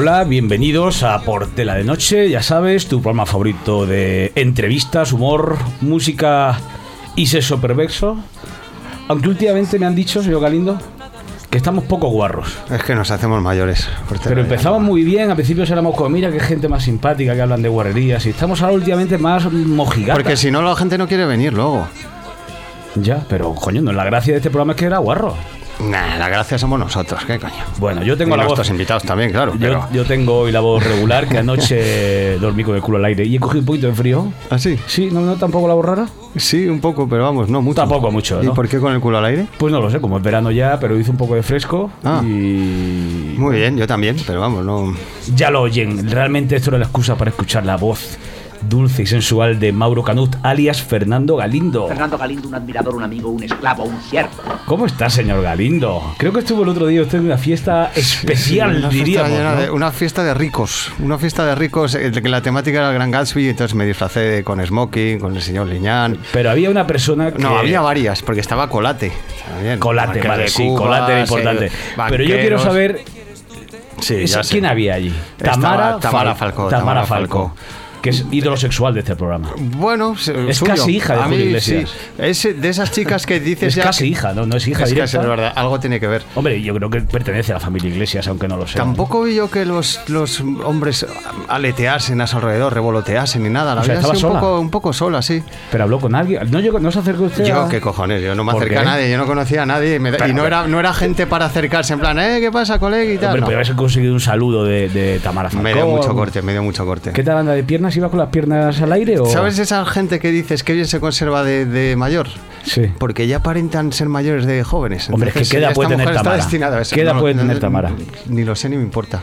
Hola, bienvenidos a Portela de Noche, ya sabes, tu programa favorito de entrevistas, humor, música y sexo perverso. Aunque últimamente me han dicho, señor Galindo, que estamos poco guarros. Es que nos hacemos mayores. Pero empezamos muy bien, al principio éramos como, mira qué gente más simpática que hablan de guarrerías, y estamos ahora últimamente más mojigatos. Porque si no, la gente no quiere venir luego. Ya, pero coño, no, la gracia de este programa es que era guarro. Nah, la gracia somos nosotros, qué coño. Bueno, yo tengo y la nuestros invitados también, claro. Yo, yo, tengo hoy la voz regular, que anoche dormí con el culo al aire y he cogido un poquito de frío. ¿Ah, sí? Sí, ¿no, no tampoco la voz rara? Sí, un poco, pero vamos, no mucho. Tampoco mucho, ¿no? ¿Y por qué con el culo al aire? Pues no lo sé, como es verano ya, pero hizo un poco de fresco Ah. y... Muy bien, yo también, pero vamos, no... Ya lo oyen, realmente esto era la excusa para escuchar la voz dulce y sensual de Mauro Canut, alias Fernando Galindo. Fernando Galindo, un admirador, un amigo, un esclavo, un siervo. ¿Cómo está, señor Galindo? Creo que estuvo el otro día usted en una fiesta especial, Sí, una fiesta diríamos. llena ¿no? de- una fiesta de ricos, una fiesta de ricos, eh, que la temática era el Gran Gatsby, entonces me disfracé con Smoking, con el señor Liñán. Pero había una persona que... No, había varias, porque estaba Colate. también. Colate, Marqués vale, de sí, Cuba, Colate era sí, importante. Pero yo quiero saber Sí, sé. quién había allí. Estaba Tamara, Tamara Fal- Falcó, Tamara Tamara Falcó, Falcó. Que es ídolo sexual de este programa. Bueno, Es suyo. casi hija de Julio Iglesias. sí. Es de esas chicas que dices Es ya casi que- hija, no, no es hija Es es verdad, algo tiene que ver. Hombre, yo creo que pertenece a la familia Iglesias, aunque no lo sé. Tampoco vi yo que los, los hombres aleteasen a su alrededor, revoloteasen ni nada. La O sea, estaba un sola. poco, un poco sola, sí. Pero habló con alguien. No, yo, no se acercó usted Yo, a- qué cojones, yo no me ¿Por acerqué a nadie, yo no conocía a nadie y, me da- y no, era, no era gente para acercarse en plan, eh, ¿qué pasa, colega? Y tal. Hombre, no. podría haber conseguido un saludo de, de Tamara Falcó. Me dio mucho corte, me dio mucho corte. ¿Qué tal anda de piernas? ¿Iba con las piernas al aire o...? ¿Sabes esa gente que dices que bien se conserva de, de mayor? Sí. Porque ya aparentan ser mayores de jóvenes. Hombre, es que Entonces, ¿qué edad esta puede tener Tamara? destinada a eso. ¿Qué edad puede tener Tamara? Ni lo sé ni me importa.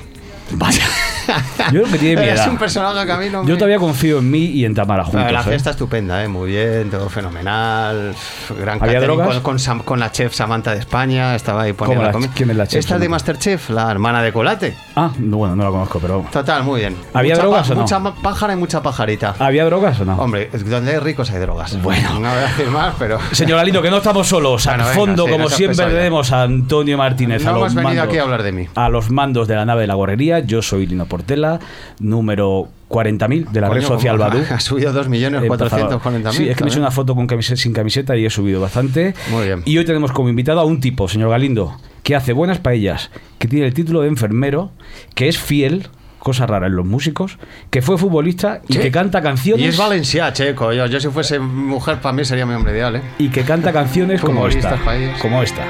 Vaya. Yo creo que tiene mi Es edad. un personaje que a mí no me... Yo todavía confío en mí y en Tamara juntos. la ¿eh? fiesta estupenda, ¿eh? muy bien, todo fenomenal. Gran ¿Había catering drogas? Con, con Sam- con la chef Samantha de España, estaba ahí poniendo ¿Cómo la- comida. quién es la chef Esta de? Masterchef, la hermana de Colate. Ah, no, bueno, no la conozco, pero... Total, muy bien. ¿Había Mucha drogas o no? Mucha pájara y mucha pajarita. ¿Había drogas o no? Hombre, donde hay ricos hay drogas. Bueno. No voy a decir más, pero... Señor Galindo, que no estamos solos. Bueno, Al venga, fondo, sí, como siempre, tenemos a Antonio Martínez. No a los hemos venido mandos, aquí a hablar de mí. A los mandos de la nave de la gorrería. Yo soy Lino Portela, número 40.000 de la red social Badu. Ha subido 2.440.000. Sí, es que me hecho una foto con camiseta, sin camiseta y he subido bastante. Muy bien. Y hoy tenemos como invitado a un tipo, señor Galindo, que hace buenas paellas, que tiene el título de enfermero, que es fiel, cosa rara en los músicos, que fue futbolista y Sí. que canta canciones. Y es Valencia, checo. Yo, yo si fuese mujer, para mí sería mi hombre ideal, ¿eh? y que canta canciones como esta. Como esta.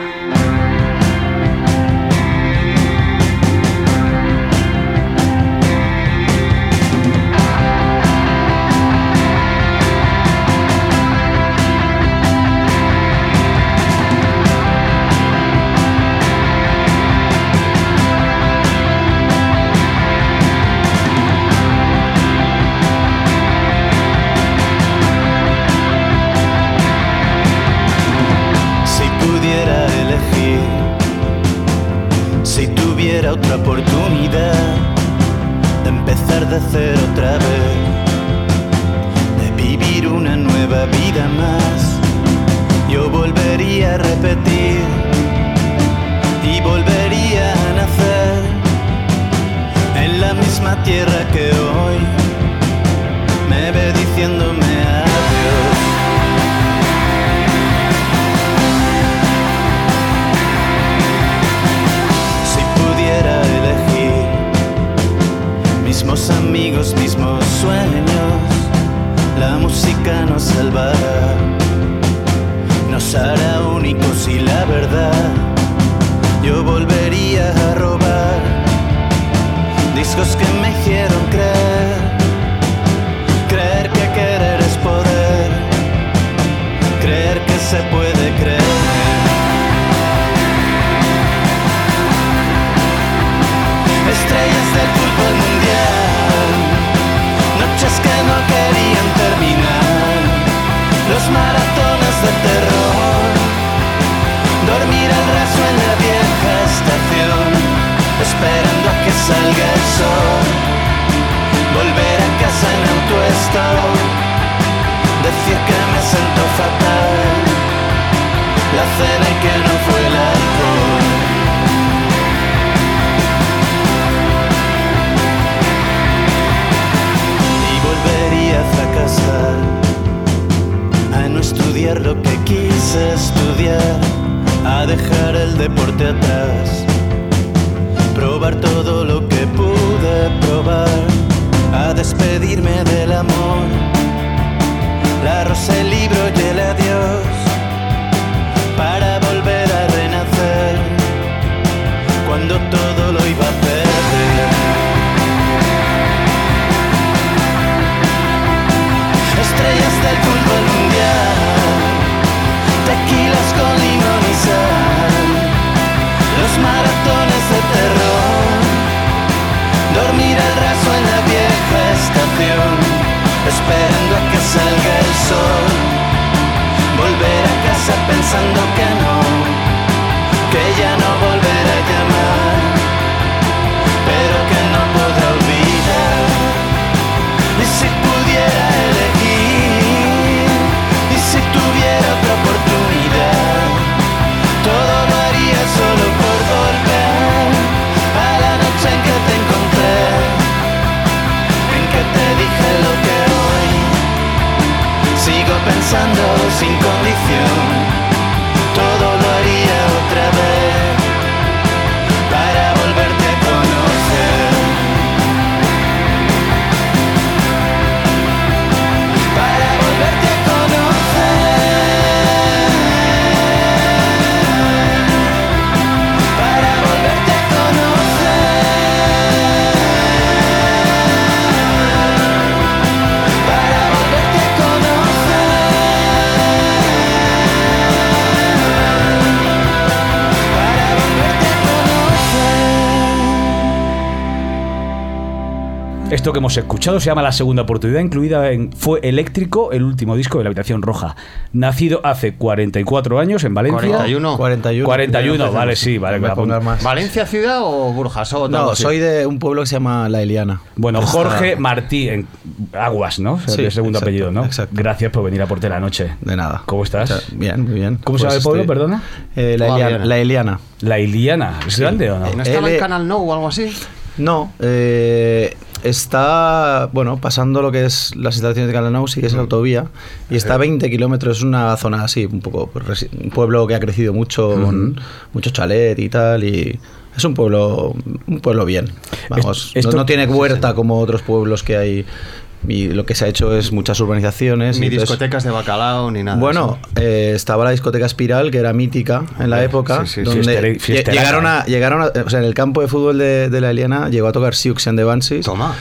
Esto que hemos escuchado se llama La Segunda Oportunidad, incluida en Fue Eléctrico, el último disco de la Habitación Roja. Nacido hace 44 años en Valencia. 41. 41. 41, vale, sí, vale. Apunto. más. ¿Valencia ciudad o Burjasot? No, algo así? soy de un pueblo que se llama La Eliana. Bueno, Jorge Martí, en Aguas, ¿no? Sí, de segundo exacto, apellido, ¿no? exacto. Gracias por venir a Porte la Noche. De nada. ¿Cómo estás? O sea, Bien, muy bien. ¿Cómo se llama el pueblo, estoy- perdona? Eh, la, Eliana, la Eliana. La Iliana. ¿Es grande o no? ¿No estaba L- en Canal No o algo así? No, eh, está, bueno, pasando lo que es las instalaciones de Calanau, sí que es la autovía, y está a 20 kilómetros, es una zona así, un poco, pues, un pueblo que ha crecido mucho, con mucho chalet y tal, y es un pueblo, un pueblo bien, vamos, esto- no, no tiene huerta como otros pueblos que hay, y lo que se ha hecho es muchas urbanizaciones. Ni entonces- discotecas de bacalao ni nada. bueno, eh, estaba la discoteca Espiral, que era mítica en la época, sí, sí, donde Fiestera- llegaron ¿eh? a, llegaron a- o sea, en el campo de fútbol de, de la Eliana llegó a tocar Siouxsie and the Banshees Toma,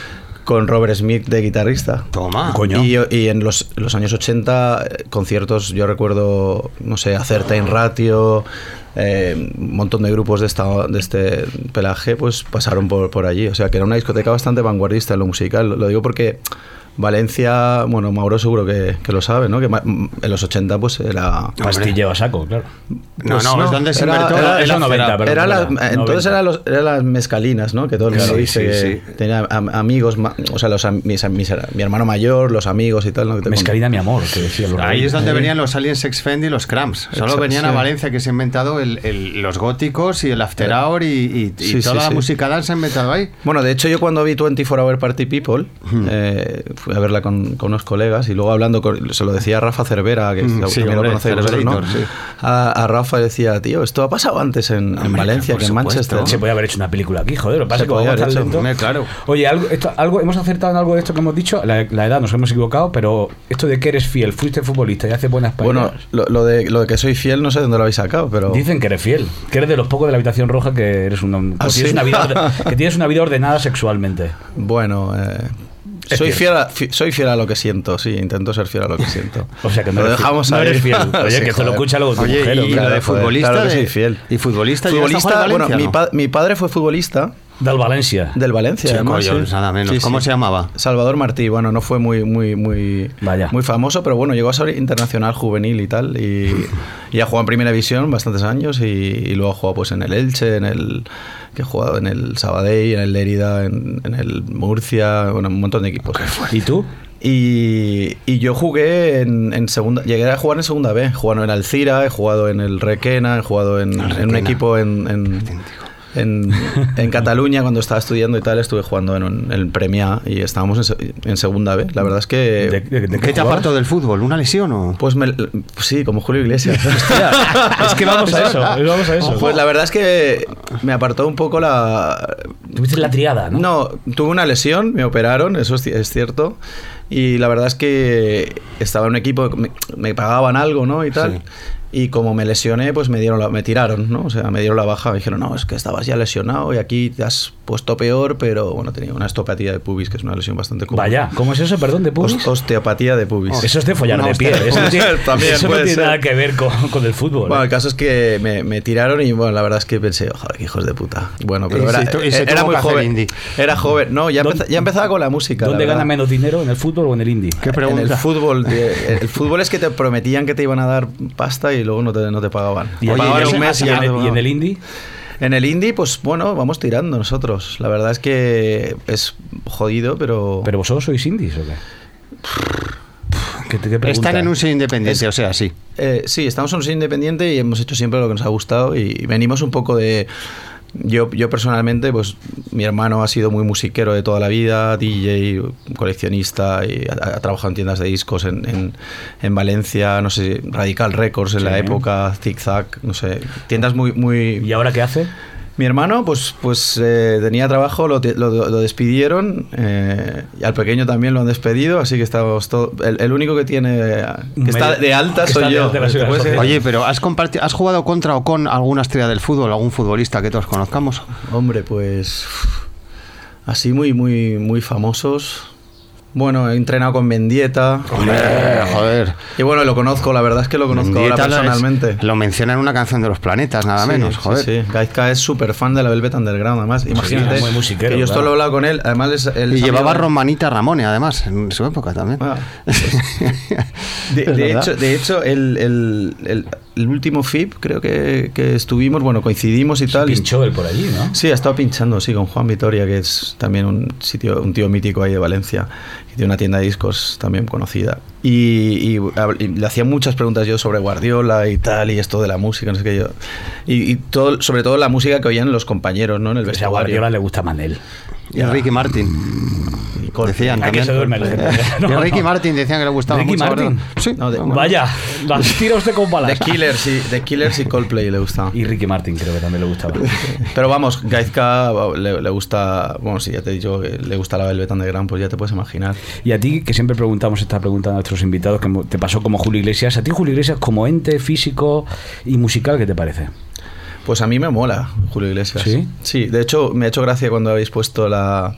con Robert Smith de guitarrista. toma. Coño. Y, y en los, los años 80, eh, conciertos, yo recuerdo, no sé, Acerta en Ratio, eh, un montón de grupos de, esta, de este pelaje, pues pasaron por, por allí. O sea, que era una discoteca bastante vanguardista en lo musical. Lo digo porque Valencia, bueno, Mauro seguro que, que lo sabe, ¿no? Que ma- en los 80 pues era... Pastilleo a saco, claro. No, Pues no, es donde se era- inventó era- el eso after 90, hour. perdón. Era la- perdona, entonces 90. eran los- eran las mezcalinas, ¿no? Que todo el mundo Sí, dice sí, que sí. tenía am- amigos, o sea, los, am- mis, mis- mi hermano mayor, los amigos y tal, ¿no? Que Mescalina, mi amor, que decía los Ahí reyes. es donde Ahí. venían los Alien Sex Fend y los Cramps. Solo Exacto, venían a. Valencia que se ha inventado el- el- los góticos y el after hour y, y- y Sí, toda sí, la sí. música dance se ha inventado ahí. Bueno, de hecho yo cuando vi 24 Hour Party People, eh, fui a verla con, con unos colegas y luego hablando, con, se lo decía a Rafa Cervera, que Mm, también sí, lo hombre, conocéis vosotros, ¿no? Sí. A, a Rafa decía, tío, esto ha pasado antes en, en Hombre, Valencia por que en supuesto. Manchester. Se podía haber hecho una película aquí, joder. Lo que pasa Se es que como claro. Oye, algo, esto, algo, hemos acertado en algo de esto que hemos dicho. La, la edad nos hemos equivocado, pero esto de que eres fiel, fuiste futbolista y haces buenas Bueno, lo, lo de, lo de que soy fiel no sé dónde lo habéis sacado, pero... Dicen que eres fiel, que eres de los pocos de la habitación roja que eres un, ¿Ah, que tienes sí? una vida que tienes una vida ordenada sexualmente. Bueno, eh, Es soy, fiel a, fi- soy fiel a lo que siento, sí, intento ser fiel a lo que siento. O sea que no lo dejamos No ahí. eres fiel. Oye, Sí, que esto lo escucha luego tu Oye, mujer. y lo de Claro, joder, futbolista. claro que de- soy fiel. Y futbolista, ¿llegaste a Futbolista, bueno, mi, pa- mi padre fue futbolista Del Valencia. del Valencia. Sí, además, coño, sí. nada menos. Sí, ¿Cómo se llamaba? Salvador Martí, bueno, no fue muy, muy, muy, Vaya. muy famoso, pero bueno, llegó a ser internacional juvenil y tal. Y, y ha jugado en primera división bastantes años y, y luego ha jugado pues en el Elche, en el que ha jugado en el Sabadell, en el Lérida, en, en el Murcia, bueno, un montón de equipos. ¿Y tú? Y, y yo jugué en, en segunda, llegué a jugar en segunda B, he jugado en Alcira, he jugado en el Requena, he jugado en, en un equipo en, en, en, en Cataluña cuando estaba estudiando y tal, estuve jugando en, un- en Premia y estábamos en, en segunda B. La verdad es que... ¿De, de- de ¿Qué te apartó del fútbol? ¿Una lesión o...? Pues me- sí, como Julio Iglesias. Es que vamos a eso, vamos a eso. Pues la verdad es que me apartó un poco la... Tuviste la triada, ¿no? No, tuve una lesión, me operaron, eso es, es cierto. Y la verdad es que estaba en un equipo, me, me pagaban algo, ¿no? Y tal. Sí. Y como me lesioné, pues me dieron la, me tiraron, ¿no? O sea, me dieron la baja. Me dijeron, no, es que estabas ya lesionado y aquí te has puesto peor, pero bueno, tenía una osteopatía de pubis, que es una lesión bastante común. Vaya, ¿cómo es eso, perdón, de pubis? Os- osteopatía de pubis. Eso es de follar de pie. hostia. Eso no tiene, También eso no puede tiene ser. nada que ver con, con el fútbol. Bueno, ¿eh? el caso es que me, me tiraron y bueno, la verdad es que pensé, joder, qué hijos de puta. Bueno, pero Y era, se tuvo muy joven. indie. Era joven. No, ya, ¿Dónde- empeza- ya empezaba con la música. la ¿Dónde verdad. gana menos dinero? ¿En el fútbol o en el indie? ¿Qué En pregunta? el fútbol, de- el fútbol es que te prometían que te iban a dar pasta y luego no te, no te pagaban. Y, oye, pagaban y en- un mes y y ya en, no el- y en el pagaban. indie? En el indie, pues bueno, vamos tirando nosotros. La verdad es que es jodido, pero... ¿Pero vosotros sois indies o qué? ¿Qué, te- qué pregunta? Están en un sello independiente, Es- o sea, sí. Eh, sí, estamos en un sello independiente y hemos hecho siempre lo que nos ha gustado y venimos un poco de... Yo, yo personalmente, pues mi hermano ha sido muy musiquero de toda la vida, DJ, coleccionista, y ha, ha trabajado en tiendas de discos en, en, en Valencia, no sé, Radical Records en Sí. la época, Zig Zag, no sé, tiendas muy... muy ¿Y ahora qué hace? Mi hermano, pues, pues eh, tenía trabajo, lo, lo- lo despidieron, eh, y al pequeño también lo han despedido, así que estamos todo, el, el único que tiene que está de alta que soy yo. Oye, pero ¿has, ¿has jugado contra o con alguna estrella del fútbol, algún futbolista que todos conozcamos? Hombre, pues así muy, muy, muy famosos. Bueno, he entrenado con Mendieta. joder. Y bueno, lo conozco, la verdad es que lo conozco ahora lo es- personalmente. Lo menciona en una canción de los planetas, nada Sí, menos, sí, joder. Sí, Gaizka es súper fan de la Velvet Underground, además. Imagínate. muy musiquero, que yo esto claro. lo he hablado con él. Además, es- él Y es llevaba amigo- Romanita Ramone, además, en su época también. Ah, De, Es de verdad. hecho, de hecho el, el- el- el último FIP creo que, que estuvimos, bueno, coincidimos y tal. y- Pinchó él por allí, ¿no? Sí, ha estado pinchando, sí, con Juan Vitoria, que es también un sitio, un tío mítico ahí de Valencia, que tiene una tienda de discos también conocida. Y, y- y le hacía muchas preguntas yo sobre Guardiola y tal, y esto de la música, no sé qué yo. Y, y todo, sobre todo la música que oían los compañeros, ¿no? En el Pues a vestuario. Guardiola le gusta Manel. Y a Ricky Martin. Y Coldplay. Decían Ah, que también. se duerme la gente. Y a No, Ricky no. Martin decían que le gustaba ¿Ricky mucho. Martin? Sí. No, de- Bueno. Vaya, las tira usted con balas. The Killers y, The Killers y Coldplay le gusta. Y Ricky Martin creo que también le gustaba. Pero vamos, Gaizka le, le gusta, bueno, si ya te he dicho que le gusta la Velvet Underground, pues ya te puedes imaginar. Y a ti, que siempre preguntamos esta pregunta a nuestros invitados, que te pasó como Julio Iglesias, a ti Julio Iglesias como ente físico y musical, ¿qué te parece? Pues a mí me mola Julio Iglesias. ¿Sí? Sí, de hecho me ha hecho gracia cuando habéis puesto la,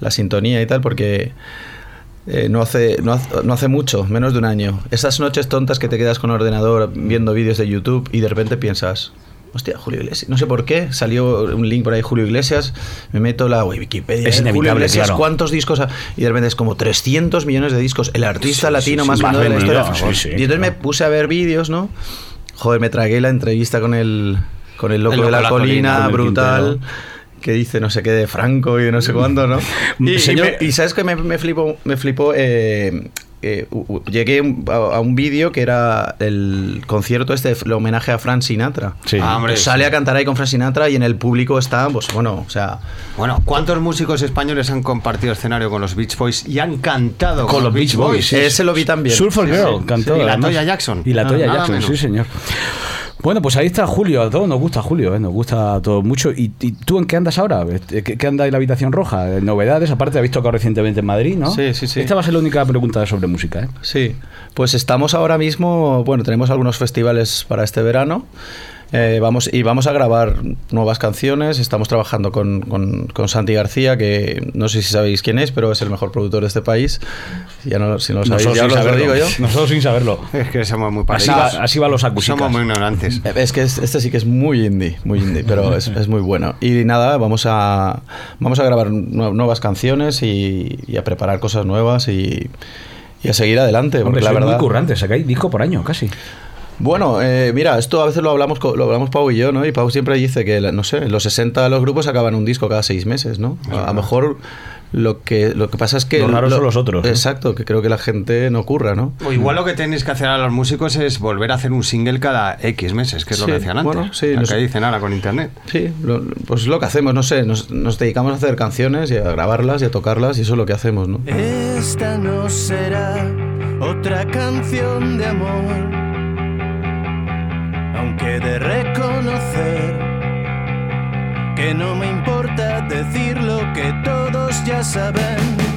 la sintonía y tal, porque eh, no, hace, no, hace, no hace mucho, menos de un año, esas noches tontas que te quedas con el ordenador viendo vídeos de YouTube y de repente piensas... Hostia, Julio Iglesias. No sé por qué. Salió un link por ahí, Julio Iglesias. Me meto la Wikipedia. Es ¿eh? Julio inevitable, Iglesias, claro. ¿cuántos discos? ha- Y de repente es como 300 millones de discos. El artista Sí, latino sí, más sí, vendido de la historia. y entonces me puse a ver vídeos, ¿no? Joder, me tragué la entrevista con el, con el loco, El loco de la, colina, brutal. Quintero. Que dice no sé qué de Franco y de no sé cuándo, ¿no? Y, y Señor- me- y sabes que me, me flipó, me flipó eh, eh, llegué a, a un vídeo que era el concierto este, el homenaje a Frank Sinatra. Sí. Ah, hombre, Pues sale sí. a cantar ahí con Frank Sinatra y en el público está, pues bueno, o sea, Bueno, ¿cuántos músicos españoles han compartido escenario con los Beach Boys y han cantado Con los Beach Boys, sí. ese lo vi también. Surfer Girl sí. cantó. Sí, y la. Toya Jackson. Y la Toya Jackson, menos. sí, señor. Bueno, pues ahí está Julio. A todos nos gusta Julio, ¿eh? nos gusta a todos mucho. ¿Y, y tú en qué andas ahora? ¿Qué, qué anda en la habitación roja? ¿Novedades? Aparte, habéis tocado recientemente en Madrid, ¿no? Sí, sí, sí. Esta va a ser la única pregunta sobre música, ¿eh? Sí, pues estamos ahora mismo, bueno, tenemos algunos festivales para este verano. Eh, vamos, y vamos a grabar nuevas canciones. Estamos trabajando con, con- con Santi García, que no sé si sabéis quién es, pero es el mejor productor de este país. Ya no, si no lo sabéis, Nosotros ya sin os lo saberlo. digo yo. Nosotros sin saberlo. Es que somos muy Así parecidos. va, así va los acústicos. Somos muy ignorantes. Eh, Es que es- este sí que es muy indie, muy indie, pero es, es muy bueno. Y nada, vamos a, vamos a grabar nue- nuevas canciones y, y a preparar cosas nuevas y, y a seguir adelante. Hombre, porque la verdad, muy currantes, sacáis disco por año, casi. Bueno, eh, mira, esto a veces lo hablamos, lo hablamos Pau y yo, ¿no? Y Pau siempre dice que, no sé, en los 60 los grupos acaban un disco cada seis meses, ¿no? A, a lo mejor Lo que, lo que pasa es que... Los raros son los otros, ¿no? Exacto, que creo que la gente no ocurra, ¿no? O igual lo que tenéis que hacer a los músicos es volver a hacer un single cada X meses, que es lo Sí, que hacían antes. bueno, sí, lo que dicen ahora con internet. Sí, lo- pues es lo que hacemos, no sé, nos, nos dedicamos a hacer canciones y a grabarlas y a tocarlas y eso es lo que hacemos, ¿no? Esta no será otra canción de amor, aunque de reconocer que no me importa decir lo que todos ya saben.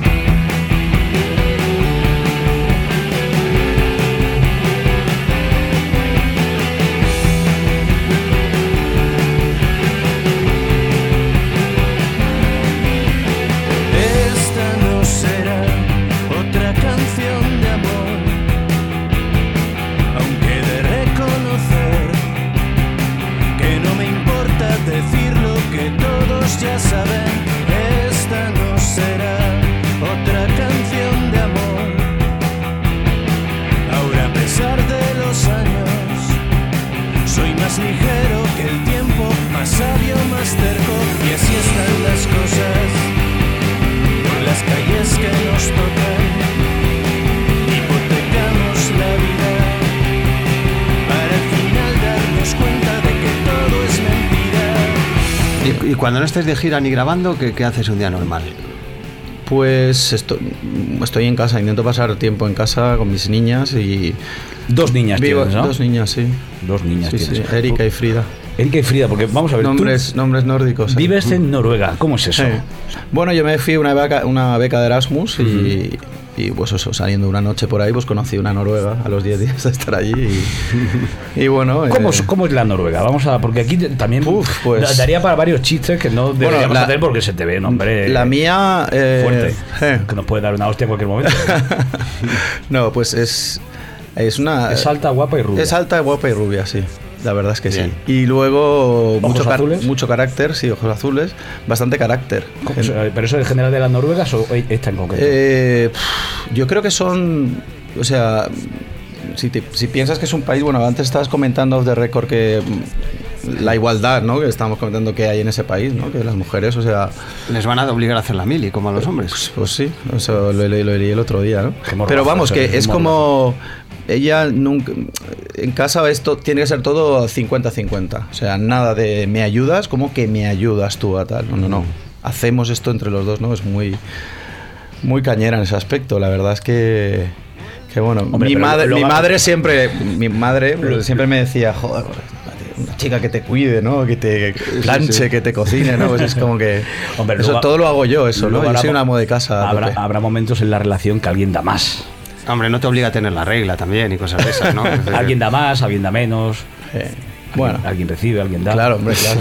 Cuando no estés de gira ni grabando, ¿qué, qué haces un día normal? Pues esto- estoy en casa, intento pasar tiempo en casa con mis niñas y... Dos niñas Vivo- tienes, ¿no? Dos niñas, sí. Dos niñas Sí, sí, tienes. Erika y Frida. Erika y Frida, porque vamos a ver, tú Nombres, nombres nórdicos. ¿eh? vives en Noruega. ¿Cómo es eso? Sí. Bueno, yo me fui a una beca, una beca de Erasmus y, y, pues eso, saliendo una noche por ahí, pues conocí una noruega a los 10 días de estar allí y, y bueno... ¿Cómo, eh, es, cómo es la Noruega? Vamos a. Porque aquí también Uf, pues- da- daría para varios chistes que no deberíamos la- hacer porque se te ve, hombre. La mía... eh, Fuerte. eh, Que nos puede dar una hostia en cualquier momento. no, pues es... Es una... es alta, guapa y rubia. Es alta, guapa y rubia, sí. La verdad es que Bien. sí. Y luego mucho, car- azules? mucho carácter, sí, ojos azules, bastante carácter. ¿Pero eso en general de las noruegas o esta en concreto? Eh, yo creo que son, o sea, si, te- si piensas que es un país, bueno, antes estabas comentando off the record que mm, la igualdad, ¿no? Que estamos comentando que hay en ese país, ¿no? Que las mujeres, o sea, Les van a obligar a hacer la mili, como a los hombres. pues sí, eso lo, leí el otro día, ¿no? Pero vamos, que es como ella nunca en casa esto tiene que ser todo 50-50, o sea, nada de me ayudas, como que me ayudas tú a tal. No, no, no. Hacemos esto entre los dos, ¿no? Es muy muy cañera en ese aspecto, la verdad es que que bueno, Hombre, mi madre mi madre siempre mi madre siempre me decía, "Joder, una chica que te cuide, ¿no? Que te planche, que te cocine, ¿no? Pues es como que Hombre, eso luego- todo lo hago yo, eso, ¿no? Yo soy un amo de casa. Habrá, habrá momentos en la relación que alguien da más. Hombre, no te obliga a tener la regla también y cosas de esas, ¿no? Alguien da más, alguien da menos. Eh, bueno, Alguien recibe, alguien da. claro, hombre, claro.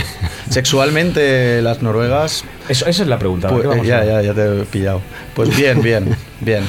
Sexualmente las noruegas, Eso, esa es la pregunta. pues, ¿qué vamos ya, a- ya, ya te he pillado. Pues bien, bien, bien.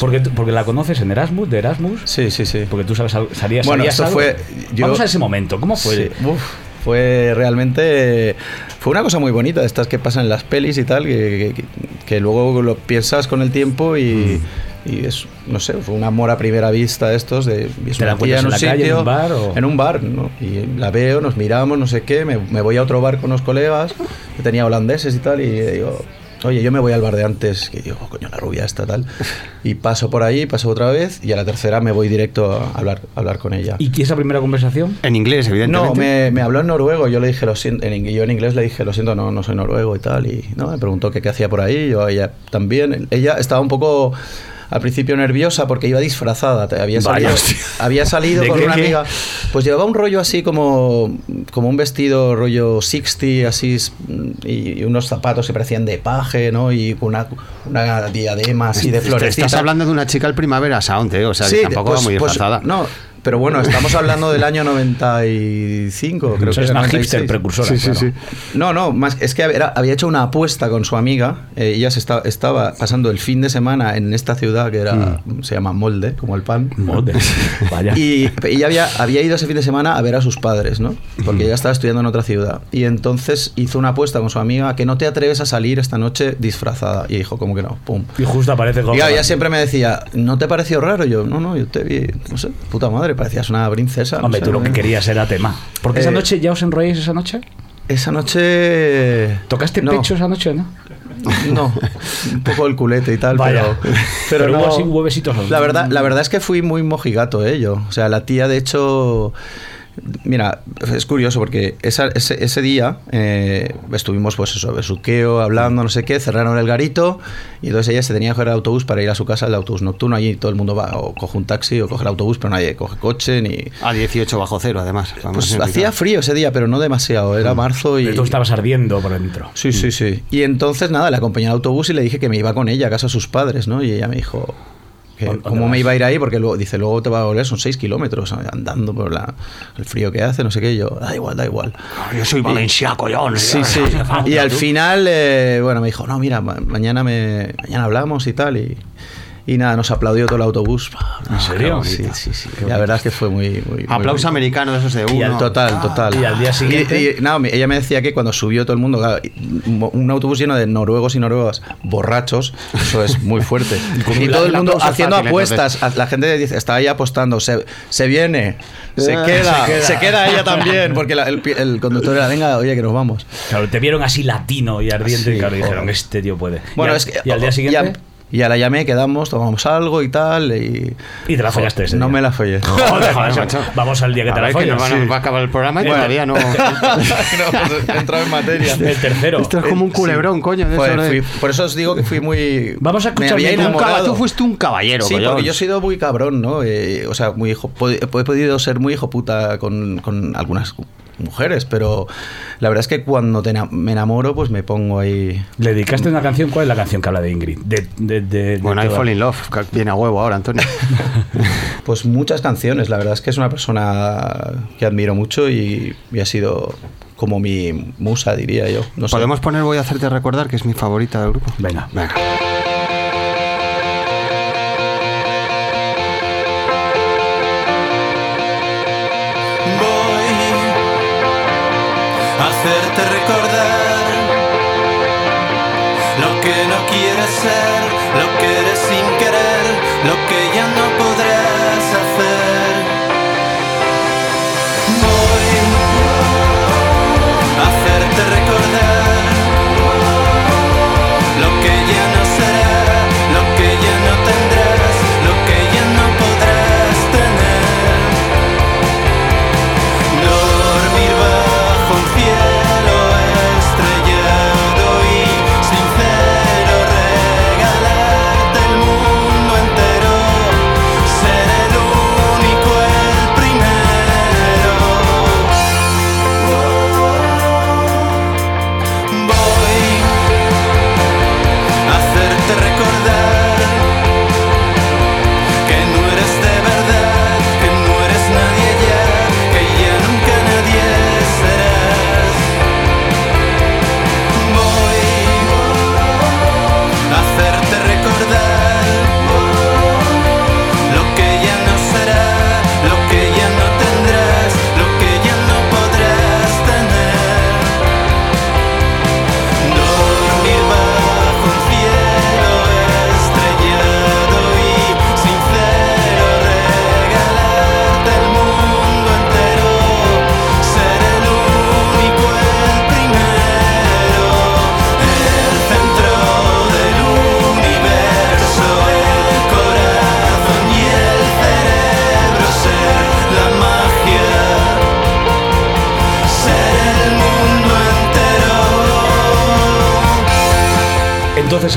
Porque, porque la conoces en Erasmus, de Erasmus. Sí, sí, sí. Porque tú sabes, al- salías, Bueno, esto algo. fue- yo- Vamos a ese momento. ¿Cómo fue? Sí, uf, fue realmente. Fue una cosa muy bonita, de estas que pasan en las pelis y tal, que, que- que luego lo piensas con el tiempo y. y es, no sé, fue un amor a primera vista de estos, de es ¿Te la una tía en la calle, en un bar, o? en un bar, ¿no? Y la veo, nos miramos, no sé qué, me, me voy a otro bar con unos colegas, que tenía holandeses y tal, y digo, oye, yo me voy al bar de antes, que digo, "Oh, coño, la rubia esta, tal, y paso por ahí, paso otra vez, y a la tercera me voy directo a hablar, a hablar con ella. ¿Y esa primera conversación? En inglés, evidentemente. No, me, me habló en noruego, yo le dije, lo siento, en, yo en inglés le dije, lo siento, no, no soy noruego y tal, y no, me preguntó que qué hacía por ahí, yo a ella también, ella estaba un poco al principio nerviosa porque iba disfrazada, había salido, había salido ¿De con qué, una amiga, pues llevaba un rollo así como, como un vestido rollo 60, así, y, unos zapatos que parecían de paje, ¿no? Y con una, una diadema así de flores. Estás hablando de una chica al Primavera Sound, ¿eh? O sea, que tampoco va muy disfrazada. no, pero bueno, estamos hablando del año 95, creo Eso que es una 96. hipster precursora. Sí, sí, claro. sí. No, no, más, es que era- había hecho una apuesta con su amiga. eh, ella se esta- estaba pasando el fin de semana en esta ciudad que era, se llama Molde, como el pan. Joder, Vaya. Y ella había, había ido ese fin de semana a ver a sus padres, ¿no? Porque ella estaba estudiando en otra ciudad. Y entonces hizo una apuesta con su amiga que no te atreves a salir esta noche disfrazada. Y dijo, como que no? Pum. Y justo aparece con. Y ella siempre me decía, ¿no te pareció raro? Y yo, no, no, yo te vi, no sé, puta madre, parecías una princesa. no Hombre, sé, tú lo que ¿no? querías era tema. Porque esa Eh, noche ya os enrolláis esa noche. Esa noche... ¿Tocaste no. pecho esa noche, no? No, un poco el culete y tal, Vaya. pero, Pero no. hubo así huevecitos. La verdad, la verdad es que fui muy mojigato eh, yo. O sea, la tía, de hecho. Mira, es curioso porque esa- ese, ese día eh, estuvimos, pues eso, besuqueo, hablando, no sé qué, cerraron el garito y entonces ella se tenía que coger el autobús para ir a su casa, el autobús nocturno. Allí todo el mundo va o coge un taxi o coge el autobús, pero nadie coge coche ni. A 18 bajo cero, además. Pues hacía frío ese día, pero no demasiado. Era marzo y. Pero tú estabas ardiendo por dentro. Sí, sí, sí. Y entonces, nada, le acompañé al autobús y le dije que me iba con ella a casa de sus padres, ¿no? Y ella me dijo que ¿Dónde cómo vas? me iba a ir ahí, porque luego dice, luego te va a volver, son seis kilómetros andando por la, el frío que hace, no sé qué. Y yo, da igual, da igual. Yo soy valenciaco, yo. no Sí, sí. Y al final, eh, bueno, me dijo, no, mira, ma- mañana, me, mañana hablamos y tal. Y, y nada, nos aplaudió todo el autobús. ¿En serio? Sí, sí, sí. La verdad es que fue muy... muy muy Aplauso bonito. americano de esos de Y al uno. total, total. y al día siguiente- Y, y, ella me decía que cuando subió todo el mundo, claro, un autobús lleno de noruegos y noruegas borrachos, eso es muy fuerte. y todo el mundo haciendo fácil, apuestas. a- La gente dice, estaba ahí apostando, se, se viene, se Ah, queda, se se queda. ella también, porque la- el, el conductor era, venga, oye, que nos vamos. Claro, te vieron así latino y ardiente Sí, y claro, dijeron, este tío puede. Bueno, y al, es que. y al día ya- siguiente. Y a la llamé, quedamos, tomamos algo y tal. Y, Y te la follaste ese No día. me la follé. Joder, Joder, macho. macho. Vamos al día que A te la ver, que nos follas. van a- Sí. va a acabar el programa y Bueno. todavía no. no, entrado en materia. El tercero. Esto es como un culebrón, coño. de Joder, eso de- fui- por eso os digo que fui muy. Vamos a escuchar bien un caba-. Tú fuiste un caballero, Sí, collón. porque yo he sido muy cabrón, ¿no? Eh, o sea, muy hijo. He he podido ser muy hijo puta con, con algunas mujeres, pero la verdad es que cuando te me enamoro, pues me pongo ahí. ¿Le dedicaste una canción? ¿Cuál es la canción que habla de Ingrid? De, de, de- de Bueno, I fall in love. que Viene a huevo ahora, Antonio. Pues muchas canciones. La verdad es que es una persona que admiro mucho y, y ha sido como mi musa, diría yo. No sé. Podemos poner Voy a hacerte recordar, que es mi favorita del grupo. Venga. Venga. Hacerte recordar lo que no quieres ser, lo que eres sin querer, lo que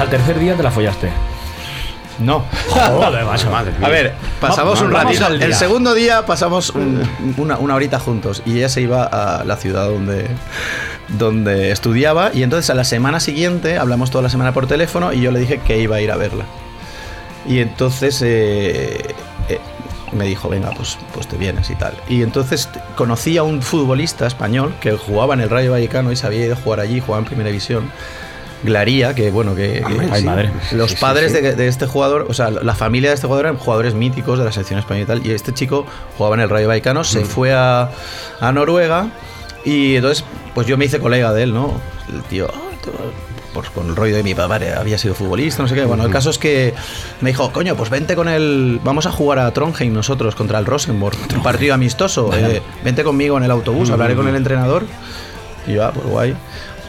al tercer día te la follaste. No. Joder, macho. A ver, pasamos Va- un ratito. El segundo día pasamos un- una, una horita juntos y ella se iba a la ciudad donde, donde estudiaba y entonces a la semana siguiente hablamos toda la semana por teléfono y yo le dije que iba a ir a verla. Y entonces eh, eh, me dijo, venga, pues, pues te vienes y tal. Y entonces conocí a un futbolista español que jugaba en el Rayo Vallecano y se había ido a jugar allí, jugaba en Primera División. Glaría, que bueno, que, que- Ay, madre. los padres. De, de este jugador, o sea, la familia de este jugador eran jugadores míticos de la selección española y tal. Y este chico jugaba en el Rayo Vallecano, se fue a, a Noruega y entonces, pues yo me hice colega de él, ¿no? El tío, "Ah, tú", pues con el rollo de mi padre, había sido futbolista, no sé qué. Bueno, el caso es que me dijo, coño, pues vente con el. Vamos a jugar a Trondheim nosotros contra el Rosenborg. Un partido amistoso. eh, vente conmigo en el autobús, hablaré con el entrenador. Y yo, ah, pues guay.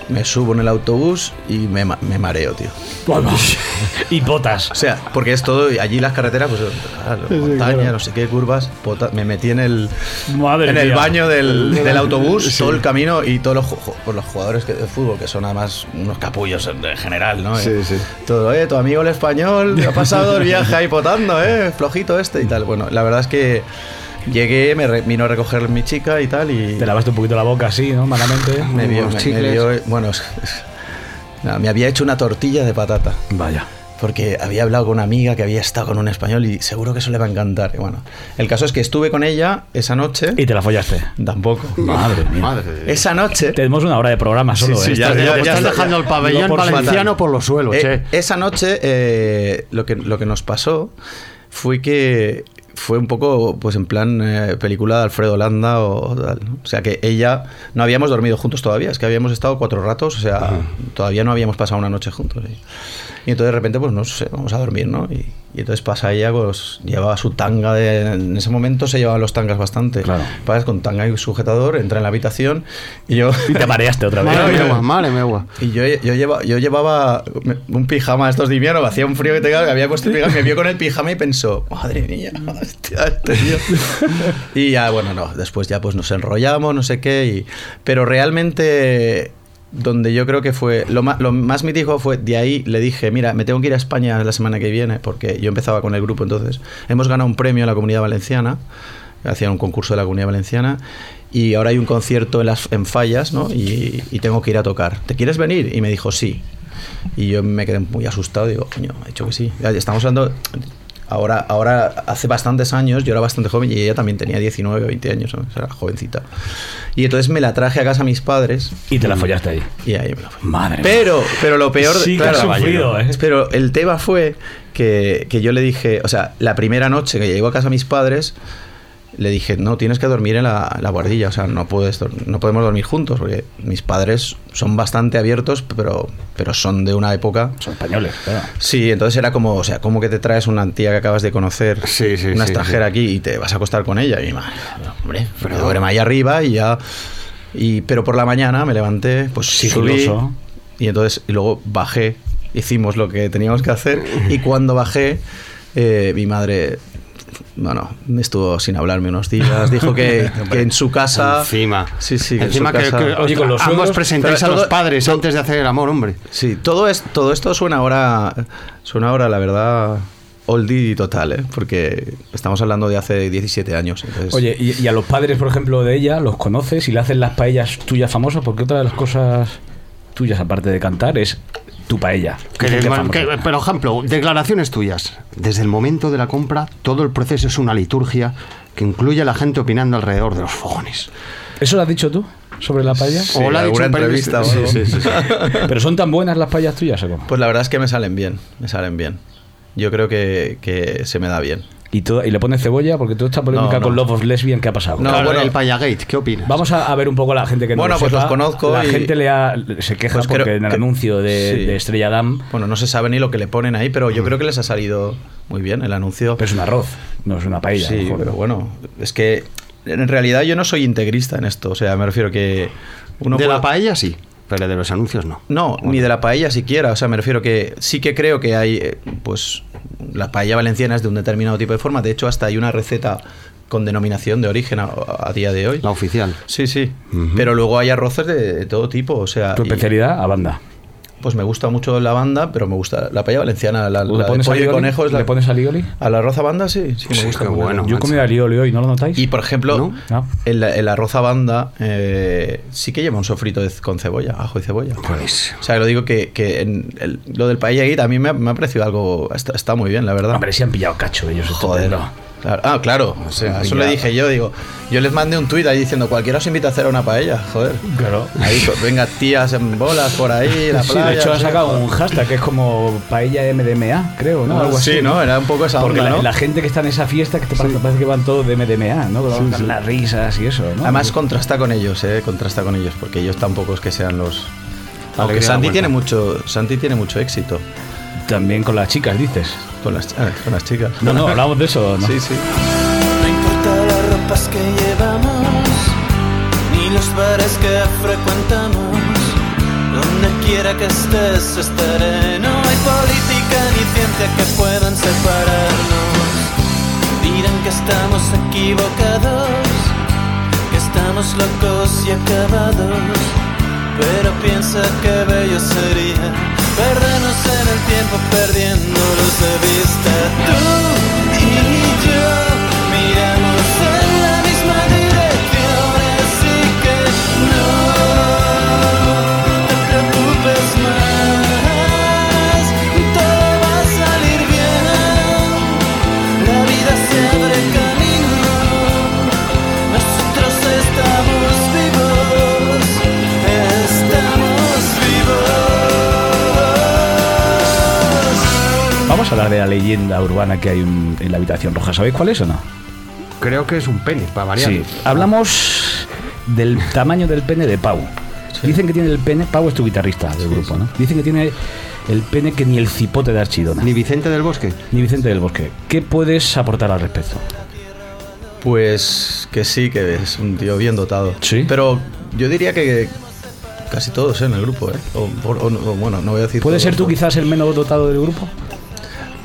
Me subo en el autobús y me, me mareo, tío. y botas. O sea, porque es todo, allí las carreteras, pues claro, montaña, no sé qué, curvas, pota- me metí en el, Madre en el mía. baño del, del autobús todo el camino y todos los, pues los jugadores que- de fútbol, que son además unos capullos en en general, ¿no? Sí, sí. Todo, eh, tu amigo el español ha pasado el viaje ahí potando, eh, flojito este y tal. Bueno, la verdad es que llegué, me re- vino a recoger mi chica y tal y... Te lavaste un poquito la boca así, ¿no? Malamente. me vio, me- me chicles. vio, bueno, es- es- nada, me había hecho una tortilla de patata. Vaya. Porque había hablado con una amiga que había estado con un español y seguro que eso le va a encantar. Y bueno, el caso es que estuve con ella esa noche. Y te la follaste. Tampoco. Madre mía. Madre. Esa noche. Tenemos una hora de programa solo. Sí, sí, ¿eh? ya- Estás- ya- Estás ya está, dejando el No pabellón por valenciano por los suelos, Eh, che. esa noche eh, lo, que, lo que nos pasó fue que fue un poco pues en plan eh, película de Alfredo Landa o tal, ¿no? O sea que ella no habíamos dormido juntos todavía, es que habíamos estado cuatro ratos, o sea, todavía no habíamos pasado una noche juntos. Y, y entonces de repente pues no sé, vamos a dormir, ¿no? Y, y entonces pasa ella, pues llevaba su tanga, de, en ese momento se llevaban los tangas bastante. Claro. Pasas con tanga y sujetador, entra en la habitación y yo... Y te mareaste otra vez. Madre mía, madre mía. Y yo, yo, lleva- yo llevaba un pijama estos de invierno, hacía un frío que te cagas, que había puesto el pijama, me vio con el pijama y pensó, madre mía, hostia, este tío". Y ya, bueno, no, después ya pues nos enrollamos, no sé qué, y, pero realmente donde yo creo que fue, lo más, lo más mítico fue, de ahí le dije, mira, me tengo que ir a España la semana que viene, porque yo empezaba con el grupo entonces, hemos ganado un premio en la Comunidad Valenciana, hacían un concurso de la Comunidad Valenciana y ahora hay un concierto en, en Fallas, ¿no? Y, y tengo que ir a tocar. ¿Te quieres venir? Y me dijo sí. Y yo me quedé muy asustado. Digo, coño, me ha dicho que sí. Estamos hablando. Ahora, ahora, hace bastantes años, yo era bastante joven y ella también tenía 19 o 20 años, ¿no? era jovencita. Y entonces me la traje a casa a mis padres Y te la follaste ahí. y ahí me la fui. Madre mía. Pero, pero lo peor, Sí que claro, has sufrido, ¿eh? pero el tema fue que, que yo le dije, o sea, la primera noche que llego a casa a mis padres, le dije, no, tienes que dormir en la, en la guardilla, o sea, no, puedes, no podemos dormir juntos, porque mis padres son bastante abiertos, pero, pero son de una época... Son españoles, claro. Sí, entonces era como, o sea, ¿cómo que te traes una tía que acabas de conocer, Sí, sí, una sí, extranjera aquí y te vas a acostar con ella? Y mi madre, hombre, pero duerme ahí arriba y ya... Y, pero por la mañana me levanté, pues subí y entonces y luego bajé, hicimos lo que teníamos que hacer y cuando bajé eh, mi madre, bueno, me estuvo sin hablarme unos días, dijo que, que en su casa... Encima. Sí, sí, que en Encima su que, casa- que Oye, con los ambos presentáis a los todo- padres antes de hacer el amor, hombre. Sí, todo, es, todo esto suena ahora, suena ahora, la verdad, oldie total, ¿eh? porque estamos hablando de hace 17 años. entonces- Oye, y, y a los padres, por ejemplo, de ella, los conoces y le hacen las paellas tuyas famosas, porque otra de las cosas tuyas, aparte de cantar, es tu paella. Que que que- por ejemplo, declaraciones tuyas. Desde el momento de la compra, todo el proceso es una liturgia que incluye a la gente opinando alrededor de los fogones. ¿Eso lo has dicho tú sobre la paella? Sí, o alguna periodista. entrevista o Sí, algo. sí, sí, sí. ¿Pero son tan buenas las paellas tuyas o cómo? Pues la verdad es que me salen bien, me salen bien. Yo creo que, que se me da bien. Y, todo- y le pones cebolla, porque toda esta polémica No, no. con Love of Lesbian, ¿qué ha pasado? No, Claro, bueno. el Payagate, ¿qué opinas? Vamos a, a ver un poco a la gente que no Bueno, lo pues sepa. los conozco La y- gente le ha, se queja Pues porque creo en el que- anuncio de, sí. de Estrella Damm Bueno, no se sabe ni lo que le ponen ahí, pero yo creo que les ha salido muy bien el anuncio. pero es un arroz, no es una paella. Sí, pero bueno, es que en realidad yo no soy integrista en esto. O sea, me refiero que uno de puede- la paella sí, pero de los anuncios no. No, ni de la paella siquiera. O sea, me refiero que sí que creo que hay, eh, pues, la paella valenciana es de un determinado tipo de forma. De hecho, hasta hay una receta con denominación de origen a, a día de hoy. La oficial. Sí, sí. Pero luego hay arroces de, de todo tipo. O sea, Tu y- especialidad a banda. Pues me gusta mucho la banda, pero me gusta la paella valenciana. La, ¿Le la de pones pollo y alioli? conejo es la- ¿Le pones alioli? Al arroz a banda, sí, sí, me Sí, gusta. qué ponerle. bueno. Yo he comido alioli hoy, ¿no lo notáis? Y por ejemplo, ¿No? El, el arroz a banda eh, sí que lleva un sofrito de- con cebolla, ajo y cebolla. Pues. O sea, lo digo que, que en el- lo del paella ahí también me ha, me ha parecido algo. Está, está muy bien, la verdad. Hombre, si han pillado cacho ellos. Joder. estupendo. Claro. Ah, claro. O sea, eso le dije yo. Digo, yo les mandé un tuit ahí diciendo: cualquiera os invita a hacer una paella. Joder. Claro. Ahí, co- venga, tías en bolas por ahí, la Sí, playa. de hecho ha sacado un hashtag que es como paella MDMA, creo, ¿no? Algo así. Sí, ¿no? Era un poco esa Porque onda, la, ¿no? la gente que está en esa fiesta que te parece, parece que van todos de MDMA, ¿no? Con Las risas y eso, ¿no? Además contrasta con ellos, eh, contrasta con ellos, porque ellos tampoco es que sean los. Aunque Santi tiene mucho, Santi tiene mucho éxito también con las chicas, dices. con las, ah, con las chicas. No, no, hablamos de eso, ¿no? Sí, sí. No importa las ropas que llevamos, ni los bares que frecuentamos. Donde quiera que estés estaré. No hay política ni ciencia que puedan separarnos. Dirán que estamos equivocados, que estamos locos y acabados. Pero piensa que bello sería perdernos en el tiempo perdiéndolos de vista. Tú y yo Vamos a hablar de la leyenda urbana que hay un- en la habitación roja. ¿Sabéis cuál es o no? Creo que es un pene, para variar. Sí. Hablamos del tamaño del pene de Pau. Dicen que tiene el pene. Pau es tu guitarrista del grupo, ¿no? Dicen que tiene el pene que ni el cipote de Archidona. Ni Vicente del Bosque. Ni Vicente del Bosque. ¿Qué puedes aportar al respecto? Pues que sí, que es un tío bien dotado. Sí. Pero yo diría que casi todos ¿eh? en el grupo, ¿eh? O, o- o- o, bueno, no voy a decir. ¿Puedes todos, ser tú quizás el menos dotado del grupo?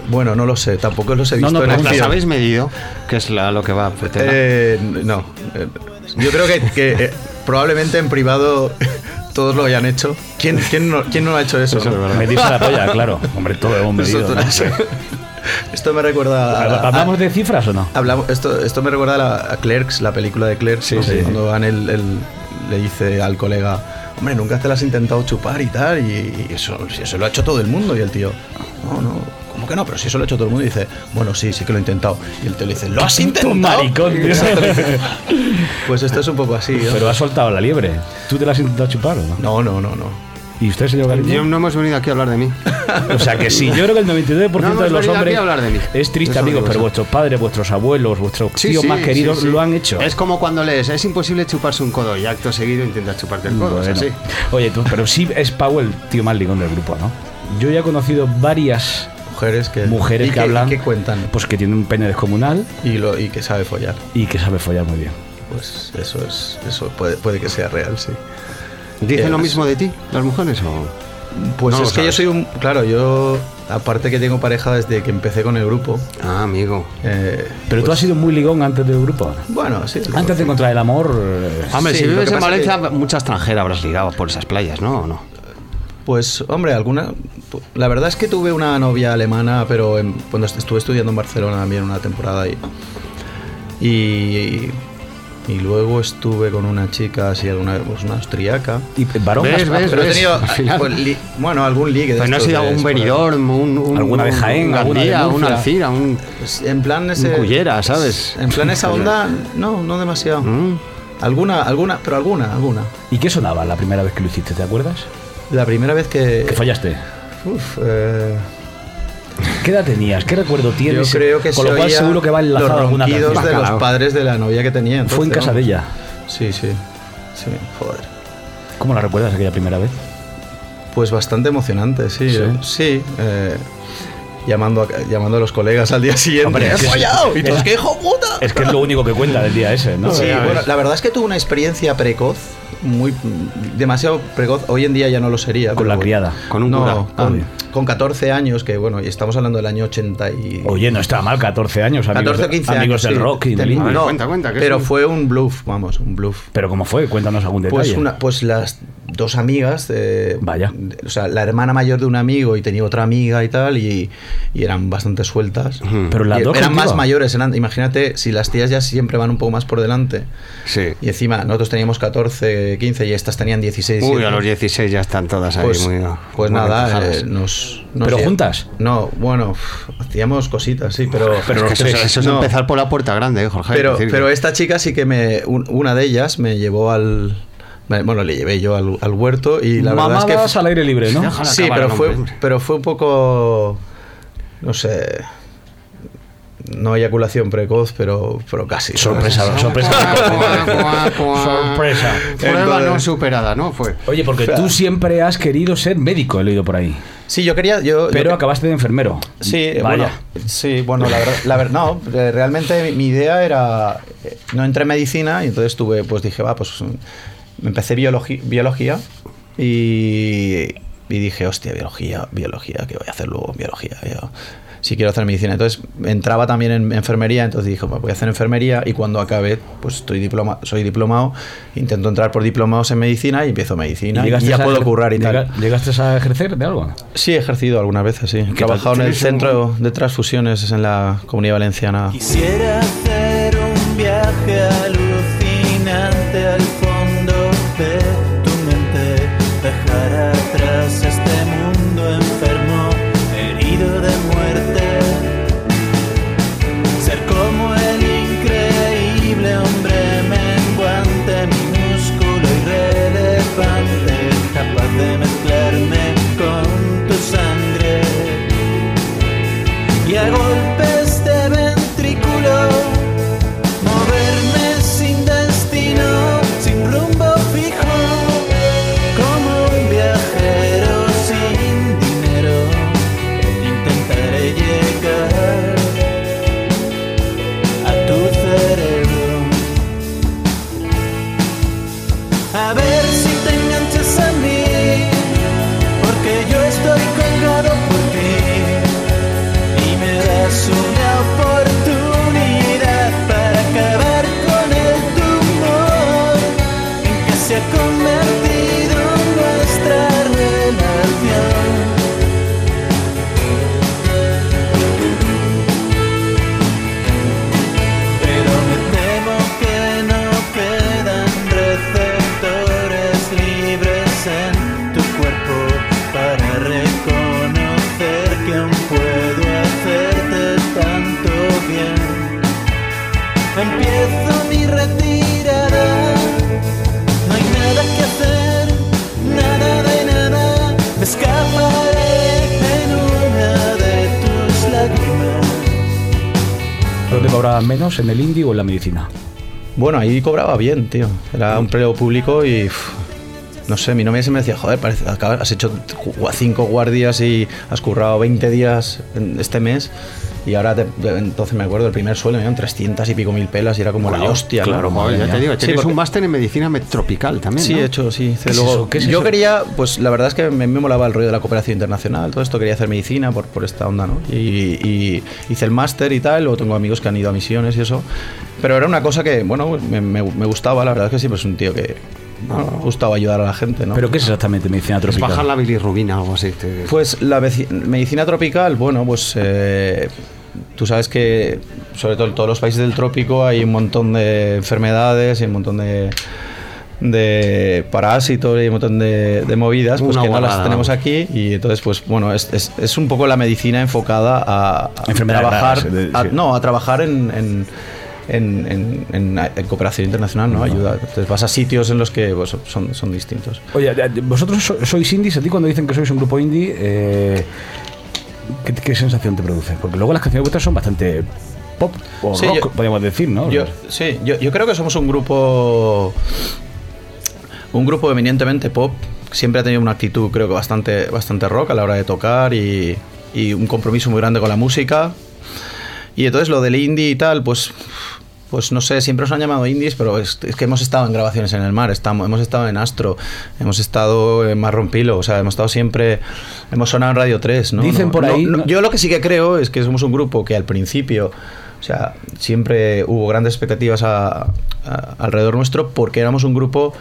Bueno, no lo sé, tampoco los he No, visto no, en pero ¿Las acción. habéis medido? Que es la- lo que va a. Eh, no. Eh, Yo creo que, que, eh, probablemente en privado todos lo hayan hecho. ¿Quién, quién, no, quién no ha hecho eso? no? Medirse la polla, claro. Hombre, todo hemos medido. ¿no? Esto me recuerda. a- a- ¿Hablamos de cifras o no? Hablamos, esto, esto me recuerda a, la- a Clerks, la película de Clerks, ¿no? sí. cuando van el, el- le dice al colega, hombre, nunca te la has intentado chupar y tal, y, eso, eso lo ha hecho todo el mundo, y el tío, no, no, ¿cómo que no? Pero si eso lo ha hecho todo el mundo, y dice, bueno, sí, sí que lo he intentado, y el tío le dice, ¿lo has intentado? maricón, tío. Pues esto es un poco así, ¿no? Pero has soltado la liebre. ¿Tú te la has intentado chupar o no? No, no, no, no. ¿Y usted, señor Galindo? Yo no hemos venido aquí a hablar de mí. O sea que sí, yo creo que el 99% No hemos de los venido aquí hombres a hablar de mí. es triste, amigos, pero vuestros padres, vuestros abuelos, vuestros Sí, tíos sí, más queridos sí. lo han hecho. Es como cuando lees, es imposible chuparse un codo y acto seguido intentas chuparte el codo. Bueno. Oye, tú, pero sí es Pau el tío más ligón del grupo, ¿no? Yo ya he conocido varias Mujeres que, mujeres y que, hablan, y que cuentan, pues que tienen un pene descomunal y, lo, y que sabe follar. y que sabe follar muy bien. Pues eso es, eso puede, puede que sea real, sí. ¿Dicen Eh, lo mismo de ti, las mujeres? O... Pues No es que yo soy un. Claro, yo. Aparte que tengo pareja desde que empecé con el grupo. Ah, amigo. eh, Pero tú pues, has sido muy ligón antes del grupo. Bueno, sí. Antes de encontrar el amor. eh, Hombre, Sí, si vives que en Valencia, mucha extranjera habrás ligado por esas playas, ¿no? ¿O no? Pues, hombre, alguna. La verdad es que tuve una novia alemana, pero en- cuando est- estuve estudiando en Barcelona también una temporada y. Y. Y luego estuve con una chica así, alguna, pues una austriaca. Y varón ¿Ves? Pero he tenido. pues, li- bueno, algún ligue. de Pues no ha sido esporádico. Benidorm, un, un, Alguna de un- Jaén, un alguna Gandía, un Murcia. Alcira, un... Pues, en plan ese. Un cullera, ¿sabes? En plan esa onda, no, no demasiado. Mm. Alguna, alguna, pero alguna, alguna. ¿Y qué sonaba la primera vez que lo hiciste? ¿Te acuerdas? La primera vez que. Que fallaste. Uf, eh, ¿Qué edad tenías? ¿Qué recuerdo yo tienes? creo que Con lo cual oía seguro que va los enlazado a alguna canción. de los padres de la novia que tenía. Fue en casa de ella. Sí, sí. Sí, joder. ¿Cómo la recuerdas aquella primera vez? Pues bastante emocionante, sí. Sí. eh, Sí. eh, llamando, a, llamando a los colegas al día siguiente. Hombre, ¡He es que- follado! Y todos, ¡qué hijo puta! Es que es lo único que cuenta del día ese, ¿no? Sí, bueno, la verdad es que tuve una experiencia precoz, muy demasiado precoz. Hoy en día ya no lo sería. Con la bueno. criada. Con un no, cura. Con, Ah. con 14 años, que bueno, y estamos hablando del año 80 y... Oye, no está mal, 14 años, amigos, 14 o 15 amigos años, del sí. rock y ver, no, cuenta, cuenta, pero un- fue un bluff, vamos, un bluff. Pero ¿cómo fue? Cuéntanos algún detalle. Pues, una, pues las dos amigas, de- Vaya. o sea, la hermana mayor de un amigo y tenía otra amiga y tal, y, y eran bastante sueltas. Pero las dos eran más mayores, eran, imagínate si las tías ya siempre van un poco más por delante. Sí. Y encima nosotros teníamos 14, 15 y estas tenían 16. Uy, 17. a los 16 ya están todas ahí Pues, muy pues muy nada, eh, nos, nos ¿Pero juntas? No, bueno, hacíamos cositas, sí, pero... Pero Es los que eso, es no. empezar por la puerta grande, ¿eh, Jorge? Pero, pero esta chica sí que me. un- una de ellas me llevó al. Bueno, le llevé yo al, al huerto y la verdad es que. al aire libre, ¿no? Sí, pero fue, pero fue un poco. No sé. No eyaculación precoz, pero, pero casi. Sorpresa, sorpresa. Sorpresa. Prueba no superada, ¿no? Fue. Oye, porque tú siempre has querido ser médico, he leído por ahí. Sí, yo quería. Yo, Pero yo- acabaste de enfermero. Sí, Vaya. bueno, sí, bueno, la verdad, la ver- no, eh, realmente mi, idea era, eh, no entré en medicina y entonces tuve, pues dije, va, pues empecé biología y, y dije, hostia, biología, biología, ¿qué voy a hacer luego en biología? Yo, si quiero hacer medicina. Entonces entraba también en enfermería, entonces dije, pues voy a hacer enfermería y cuando acabe, pues estoy diploma, soy diplomado, intento entrar por diplomados en medicina y empiezo medicina y, llegaste ya a puedo currar y llega- tal. ¿Llegaste a ejercer de algo? Sí, he ejercido algunas veces, sí. He trabajado en el ¿Tienes un- centro de transfusiones en la comunidad valenciana. Quisiera hacer un viaje alucinante ¿En el indie o en la medicina? Bueno, ahí cobraba bien, tío. Era un empleo público y. no sé, mi novia se me decía, joder, parece, has hecho cinco guardias y has currado 20 días este mes. Y ahora, te- de- entonces me acuerdo, el primer sueldo me dieron 300 y pico mil pelas y era como la Claro, hostia. ¿no? claro, Joder, ya te digo, Sí, tienes porque- un máster en medicina tropical también. Sí, ¿no? he hecho, sí. ¿Qué es luego- eso? ¿Qué es yo eso? quería, pues la verdad es que me, me molaba el rollo de la cooperación internacional, todo esto, quería hacer medicina por, por esta onda, ¿no? Y, y hice el máster y tal, luego tengo amigos que han ido a misiones y eso. Pero era una cosa que, bueno, me, me- me gustaba, la verdad es que siempre es un tío que bueno, me gustaba ayudar a la gente, ¿no? ¿Pero qué es exactamente medicina Es tropical? bajar la bilirrubina o algo así. te- Pues la medicina tropical, bueno, pues eh, tú sabes que sobre todo en todos los países del trópico hay un montón de enfermedades y un montón de, de parásitos y un montón de, de movidas pues Una que no las tenemos aquí. Y entonces pues bueno es, es- es un poco la medicina enfocada a, trabajar raras, de- a- sí. no a trabajar en, en- en- en- en- en cooperación internacional no ayuda. Entonces vas a sitios en los que pues, son, son distintos. Oye, vosotros so- sois indies, a ti cuando dicen que sois un grupo indie, eh, ¿qué, qué sensación te produce? Porque luego las canciones vuestras son bastante pop o Sí, rock, yo- podríamos decir, ¿no? Yo, sí, yo, yo creo que somos un grupo. Un grupo eminentemente pop. Siempre ha tenido una actitud, creo que bastante, bastante rock a la hora de tocar y, y un compromiso muy grande con la música. Y entonces lo del indie y tal, pues. Pues no sé, siempre os han llamado indies, pero es, es que hemos estado en grabaciones en el mar, estamos, hemos estado en Astro, hemos estado en Marrompilo, o sea, hemos estado siempre, hemos sonado en Radio 3, ¿no? Dicen No, por no, ahí- no, yo lo que sí que creo es que somos un grupo que al principio, o sea, siempre hubo grandes expectativas a- a- alrededor nuestro porque éramos un grupo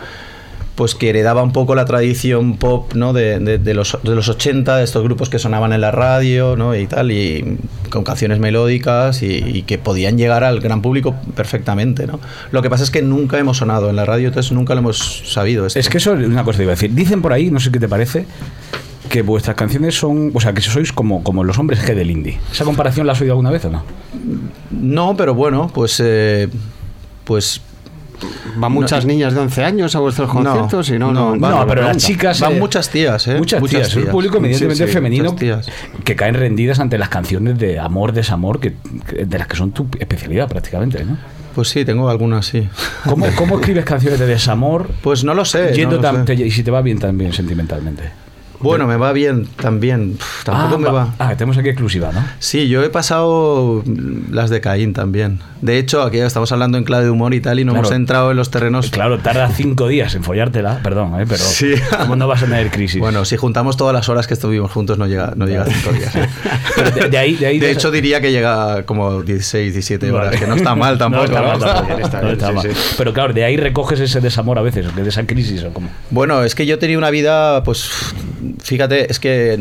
pues que heredaba un poco la tradición pop ¿no? de, de- de los, de los 80, de estos grupos que sonaban en la radio ¿no? y tal, y con canciones melódicas y, y que podían llegar al gran público perfectamente. ¿no? Lo que pasa es que nunca hemos sonado en la radio, entonces nunca lo hemos sabido. esto. Es que eso es una cosa que iba a decir. Dicen por ahí, no sé qué te parece, que vuestras canciones son, o sea, que sois como, como los hombres G del indie. ¿Esa comparación la has oído alguna vez o no? No, pero bueno, pues... eh, pues Van muchas niñas de 11 años a vuestros No, conciertos y no, no, no, no, pero las chicas... Van eh, muchas tías, ¿eh? Muchas, Muchas tías. Es un tías. público evidentemente Sí, sí, femenino tías. que caen rendidas ante las canciones de amor, desamor, que, que- de las que son tu especialidad prácticamente, ¿no? Pues sí, tengo algunas, sí. ¿Cómo, cómo escribes canciones de desamor Pues no lo sé. yendo no lo tan- sé. te- y si te va bien también sentimentalmente? Bueno, me va bien también. Pff, Tampoco ah, me va. Ah, tenemos aquí exclusiva, ¿no? Sí, yo he pasado las de Caín también. De hecho, aquí estamos hablando en clave de humor y tal, y no Claro. hemos entrado en los terrenos. Claro, tarda cinco días en follártela, perdón, ¿eh? pero Sí. ¿cómo no vas a tener crisis? Bueno, si juntamos todas las horas que estuvimos juntos, no llega, no llega a cinco días. ¿eh? De, de ahí, de ahí De hecho, diría que llega como 16, 17 horas, Vale. que no está mal tampoco. Pero claro, de ahí recoges ese desamor a veces, de esa crisis o como. Bueno, es que yo tenía una vida, pues, fíjate, es que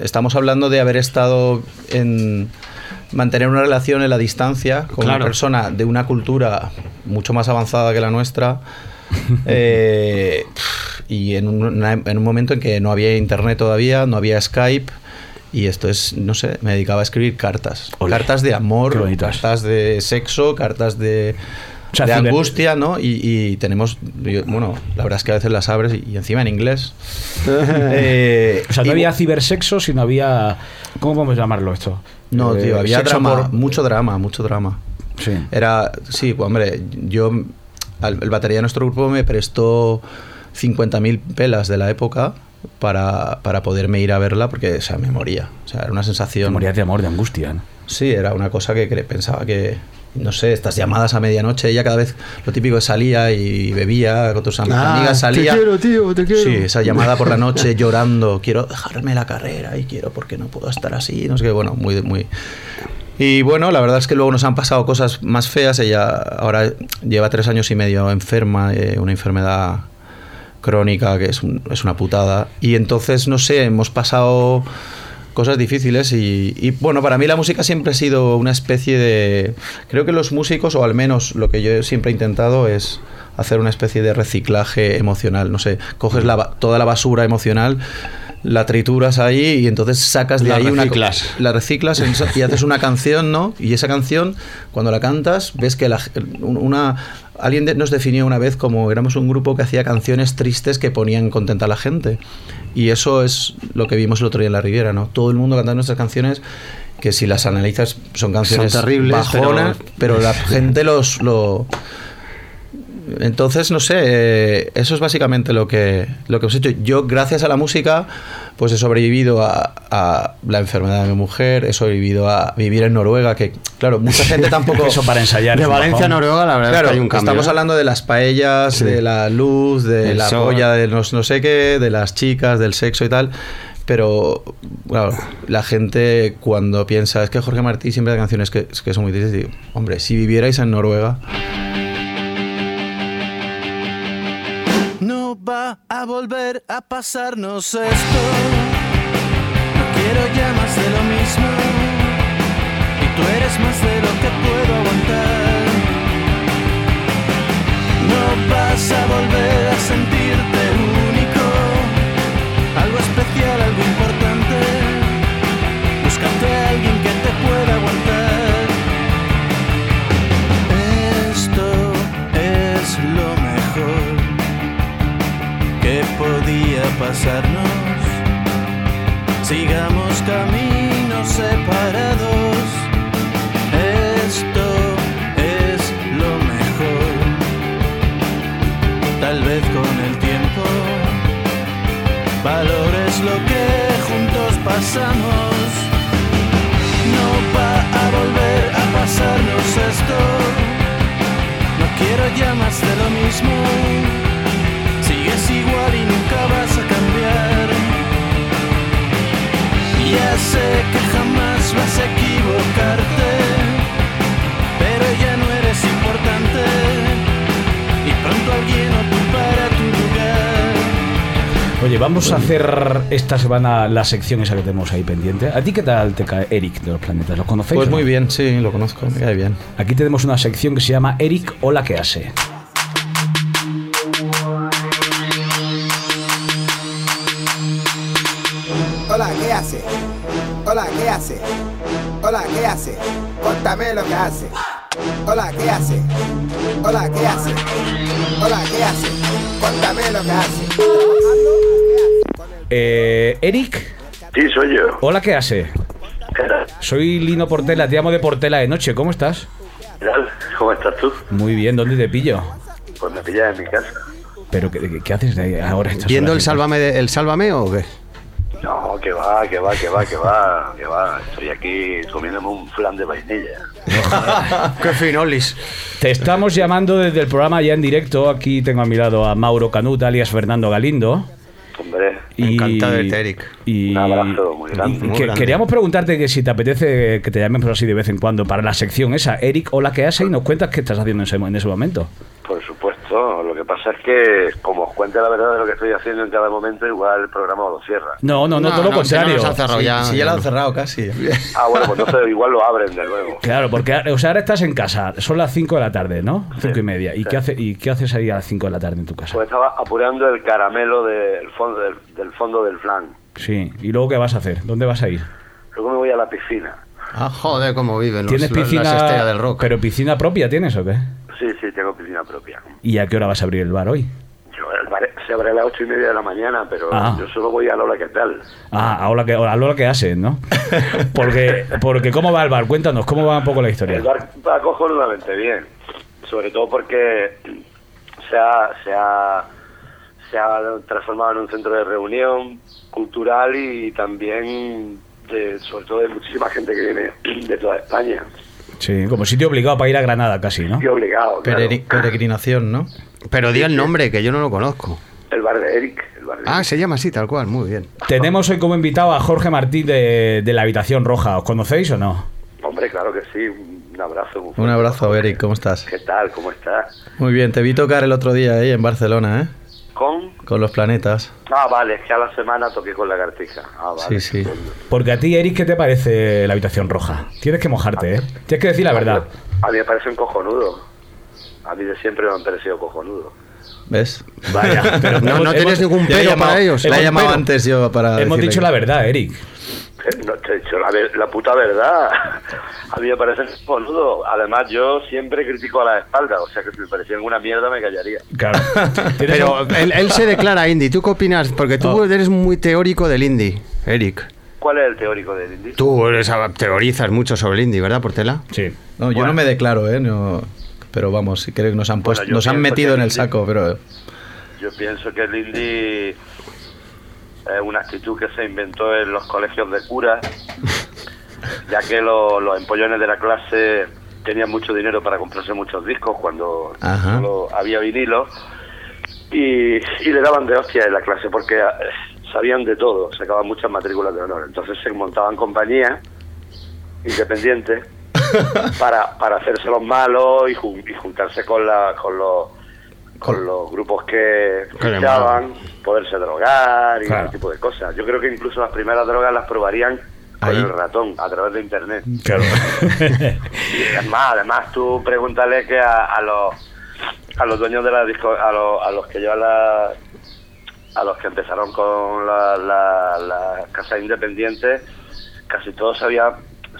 estamos hablando de haber estado en mantener una relación en la distancia con Claro. una persona de una cultura mucho más avanzada que la nuestra. eh, y en un, en un momento en que no había internet todavía, no había Skype. Y esto es, no sé, me dedicaba a escribir cartas. Cartas de amor, cartas de sexo, cartas de, O sea, de ciber- angustia, ¿no? Y, y tenemos, yo- bueno, la verdad es que a veces las abres y, y encima en inglés. Eh, O sea, no y- había cibersexo, sino había. ¿Cómo podemos llamarlo esto? No, Eh, tío, había drama, por- mucho drama, mucho drama. Sí. Era, sí, pues, hombre, yo, al- el batería de nuestro grupo me prestó 50.000 pelas de la época para, para poderme ir a verla porque, o sea, me moría. O sea, era una sensación... Morías de amor, de angustia. ¿no? Sí, era una cosa que pensaba que, no sé, estas llamadas a medianoche, ella cada vez, lo típico es salía y bebía con tus Ah, amigas, salía... Te quiero, tío, te quiero. Sí, esa llamada por la noche llorando, quiero dejarme la carrera y quiero porque no puedo estar así, no sé qué, bueno, muy, muy... Y bueno, la verdad es que luego nos han pasado cosas más feas, ella ahora lleva tres años y medio enferma, eh, una enfermedad crónica que es, un- es una putada, y entonces, no sé, hemos pasado cosas difíciles y, y, bueno, para mí la música siempre ha sido una especie de... Creo que los músicos, o al menos lo que yo siempre he intentado es hacer una especie de reciclaje emocional, no sé, coges la toda la basura emocional, la trituras ahí y entonces sacas de La ahí una... reciclas. La reciclas en- y haces una canción, ¿no? Y esa canción, cuando la cantas, ves que la, un- una... Alguien de- nos definió una vez como éramos un grupo que hacía canciones tristes que ponían contenta a la gente. Y eso es lo que vimos el otro día en la Riviera, ¿no? Todo el mundo cantando nuestras canciones que si las analizas son canciones Son terribles, bajonas, pero- pero, la gente los lo entonces no sé eh, eso es básicamente lo que lo que hemos hecho yo gracias a la música pues he sobrevivido a, a la enfermedad de mi mujer he sobrevivido a vivir en Noruega que claro mucha gente tampoco Eso para ensayar. De Valencia a. Noruega, la verdad Claro, es que hay un cambio. estamos ¿eh? hablando de las paellas, Sí. de la luz, de El la sol. polla, de los no sé qué, de las chicas, del sexo y tal. Pero, claro, la gente cuando piensa, es que Jorge Martí siempre hace canciones que, que son muy tristes, digo, hombre, si vivierais en Noruega, va a volver a pasarnos esto. No quiero ya más de lo mismo. Y tú eres más de lo que puedo aguantar. No vas a volver a sentirte pasarnos. Sigamos caminos separados. Esto es lo mejor. Tal vez con el tiempo valores lo que juntos pasamos. No va a volver a pasarnos esto. No quiero ya más de lo mismo. Sigues igual y nunca vas a cambiar. Ya sé que jamás vas a equivocarte, pero ya no eres importante. Y pronto alguien ocupará tu lugar. Oye, vamos a hacer esta semana la sección esa que tenemos ahí pendiente. ¿A ti qué tal te cae Eric de los planetas? ¿Los conocéis? pues o no? muy bien, sí, lo conozco, me cae bien. Aquí tenemos una sección que se llama Eric Hola que hace. Hace? Lo que hace. Hola, ¿qué hace? Hola, ¿qué hace? Hola, ¿qué hace? Cuéntame lo que hace. Eh, Eric, Sí, soy yo. hola, ¿qué hace? ¿Qué tal? Soy Lino Portela, te llamo de Portela de noche, ¿cómo estás? ¿Qué tal? ¿Cómo estás tú? Muy bien, ¿dónde te pillo? Pues me pillas en mi casa. ¿Pero qué, qué haces de ahí ahora? estas ¿Viendo el? Sálvame, de- el Sálvame o qué? No, que va, que va, que va, que va, que va. Estoy aquí comiéndome un flan de vainilla. ¡Qué finolis! Te estamos llamando desde el programa ya en directo. Aquí tengo a mi lado a Mauro Canut, alias Fernando Galindo. Hombre, Y, Encantado de Eric. Y, Un abrazo muy grande. y Muy que- grande. queríamos preguntarte que si te apetece que te llamemos así de vez en cuando para la sección esa. Eric, hola, ¿qué haces? Y nos cuentas qué estás haciendo en ese, en ese momento. por supuesto. Lo que pasa es que, como os cuente la verdad de lo que estoy haciendo en cada momento, igual el programa lo cierra. No, no, no, No, todo lo no, si no contrario. cerrado ya. sí, ya lo han cerrado casi. Ah, bueno, pues entonces igual lo abren de nuevo. Claro, porque o sea, ahora estás en casa, son las 5 de la tarde, ¿no? 5 y media. ¿Y, sí. qué hace, ¿Y qué haces ahí a las 5 de la tarde en tu casa? Pues estaba apurando el caramelo del fondo del, del fondo del flan. Sí, ¿y luego qué vas a hacer? ¿Dónde vas a ir? Luego me voy a la piscina. Ah, joder, cómo viven los, ¿Tienes piscina? las estrellas del rock. ¿Pero piscina propia tienes o qué? Sí, sí, tengo piscina propia. ¿Y a qué hora vas a abrir el bar hoy? Yo, el bar se abre a las ocho y media de la mañana, pero Ah. yo solo voy a la hora que tal. Ah, ahora que, a la hora que haces, ¿no? Porque, porque ¿cómo va el bar? Cuéntanos, ¿cómo va un poco la historia? El bar va cojonudamente bien, sobre todo porque se ha, se ha, se ha transformado en un centro de reunión cultural y también, de, sobre todo, de muchísima gente que viene de toda España. Sí, como sitio obligado para ir a Granada casi, ¿no? Y obligado, claro. Peregrinación, ¿no? Pero di el nombre, que yo no lo conozco. El bar de Eric. El bar de Ah, se llama así, tal cual, muy bien. Tenemos hoy como invitado a Jorge Martín de, de la Habitación Roja. ¿Os conocéis o no? Hombre, claro que sí. Un abrazo. muy Un abrazo, Eric, ¿cómo estás? ¿Qué tal? ¿Cómo estás? Muy bien, te vi tocar el otro día ahí en Barcelona, ¿eh? ¿Con? Con los planetas. Ah, vale, es que a la semana toqué con la cartija. Ah, vale. Sí, sí. Porque a ti, Eric, ¿qué te parece la Habitación Roja? Tienes que mojarte, ¿eh? Tienes que decir la verdad. A mí me parece un cojonudo. A mí de siempre me han parecido cojonudo. ¿Ves? Vaya, pero No, no hemos- tienes ningún pero llamado- para ellos. La he llamado pero. antes yo para. Hemos dicho que- la verdad, Eric. No te he dicho la, la puta verdad. A mí me parece cojonudo. Además, yo siempre critico a la espalda. O sea que si me parecían una mierda me callaría. Claro. Pero él, él se declara indie. ¿Tú qué opinas? Porque tú Oh. eres muy teórico del indie, Eric. ¿Cuál es el teórico del indie? Tú eres, teorizas mucho sobre el indie, ¿verdad, Portela? Sí. No, yo no me declaro, ¿eh? No- pero vamos, si creo que nos han, puesto, nos han metido en el saco, pero. Yo pienso que el indie es una actitud que se inventó en los colegios de curas, ya que lo- los empollones de la clase tenían mucho dinero para comprarse muchos discos cuando Ajá. solo había vinilo y, y le daban de hostia en la clase porque eh, sabían de todo, sacaban muchas matrículas de honor. Entonces se montaban compañías independientes para, para hacerse los malos y, jun- y juntarse con, la, con los con los grupos que escuchaban, poderse drogar y Claro. ese tipo de cosas. Yo creo que incluso las primeras drogas las probarían con Ahí. el ratón, a través de internet. Claro. Y además, además tú pregúntale que a, a los a los dueños de la disco, a los, a los que llevan la a los que empezaron con la, la, la casa independiente, casi todos sabían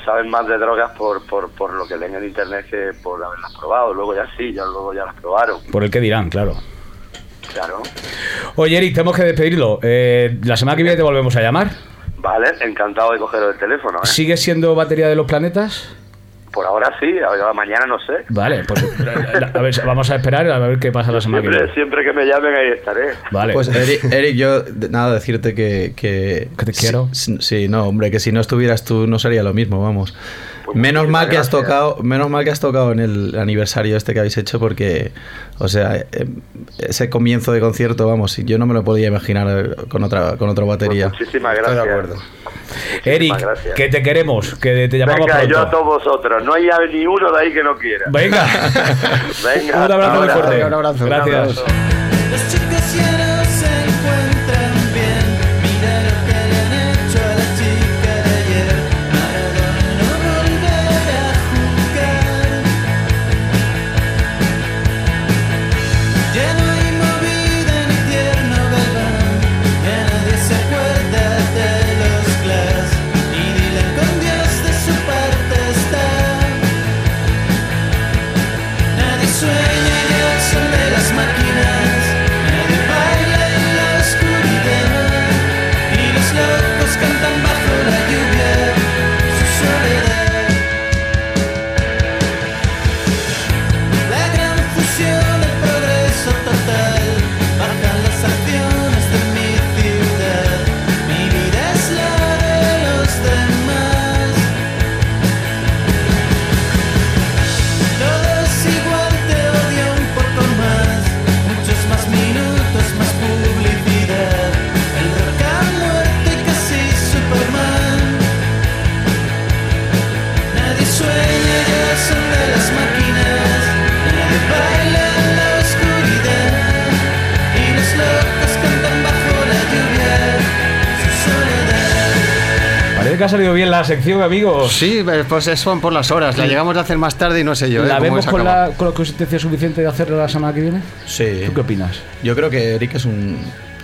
saben más de drogas por, por, por lo que leen en internet que por haberlas probado. Luego ya sí, ya luego ya las probaron. Por el que dirán, claro. Claro. Oye, Eric, tenemos que despedirlo. Eh, la semana que viene te volvemos a llamar. Vale, encantado de coger el teléfono. ¿eh? ¿Sigues siendo batería de los planetas? Por ahora sí, a ver, mañana no sé. Vale, pues a ver, vamos a esperar a ver qué pasa la semana que Siempre, viene. siempre que me llamen ahí estaré. Vale. Pues Eric, Eric, yo nada decirte que, que Que te quiero. Sí, sí, no, hombre, que si no estuvieras tú no sería lo mismo, vamos. Pues menos mal que has tocado, menos mal que has tocado en el aniversario este que habéis hecho porque, o sea, eh, ese comienzo de concierto, vamos, yo no me lo podía imaginar eh, con otra, con otra Pues batería. muchísimas Estoy gracias. de acuerdo. Eric, gracias. que te queremos, que te llamamos Venga, yo a todos vosotros. No hay ni uno de ahí que no quiera. Venga. Venga, Un abrazo muy fuerte. Un abrazo. Gracias. Ha salido bien la sección, amigos. Sí, eh, pues eso por las horas. La llegamos a hacer más tarde y no sé yo. ¿eh? ¿La vemos se con la, con la consistencia suficiente de hacerlo la semana que viene? Sí. ¿Tú qué opinas? Yo creo que Eric es un.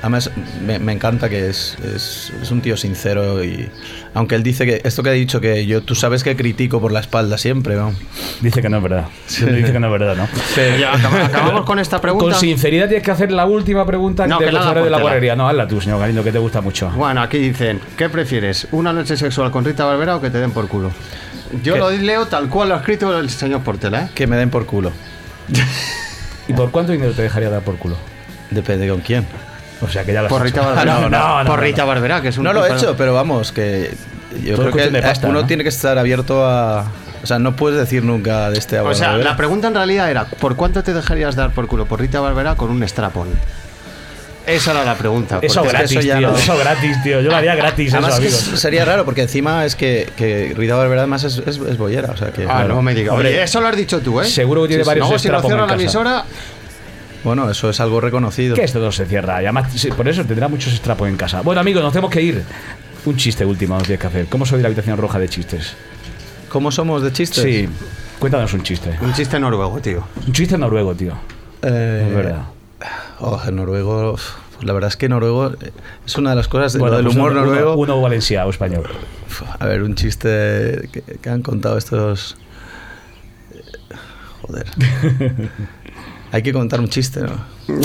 Además, me, me encanta que es, es, es un tío sincero y. Aunque él dice que. Esto que ha dicho, que yo. Tú sabes que critico por la espalda siempre, ¿no? Dice que no es verdad. Dice que no es verdad, ¿no? Ya, acabamos con esta pregunta. Con sinceridad tienes que hacer la última pregunta No, de que la de la guarrería. No, hazla tú, señor Galindo, que te gusta mucho. Bueno, aquí dicen, ¿qué prefieres? ¿Una noche sexual con Rita Barbera o que te den por culo? Yo ¿Qué? lo leo tal cual lo ha escrito el señor Portela, ¿eh? Que me den por culo. ¿Y por cuánto dinero te dejaría dar por culo? Depende con quién. O sea, que ya lo has Por hecho. Rita Barbera. No, no, no, Por no, Rita no. Barbera, que es un No lo he hecho, pero vamos, que. Yo Todo creo que cuestión de pasta, uno ¿no? tiene que estar abierto a. O sea, no puedes decir nunca de este O sea, la ¿eh? pregunta en realidad era, ¿por cuánto te dejarías dar por culo por Rita Barbera con un strapón? Esa era la pregunta. Eso gratis, eso ya tío. no. Eso gratis, tío. Yo lo haría gratis, eso, Además que amigos. sería raro porque encima es que, que Rita Barbera además es, es, es bollera, o sea que Ah, no me digas. Oye, eso lo has dicho tú, ¿eh? seguro que tiene varios Luego, si lo cierra la emisora, bueno, eso es algo reconocido. Que esto no se cierra. Y además, por eso tendrá muchos strapos en casa. Bueno, amigos, nos tenemos que ir. Un chiste último nos tienes que hacer. ¿Cómo soy la habitación roja de chistes? ¿Cómo somos de chistes? Sí. Cuéntanos un chiste. un chiste noruego, tío. Un chiste noruego, tío. Eh, Es verdad. Oh, el noruego. la verdad es que noruego eh, es una de las cosas de lo del pues humor uno- noruego. Uno, valenciano o español. A ver, un chiste que, que han contado estos. eh, Joder. Hay que contar un chiste, ¿no?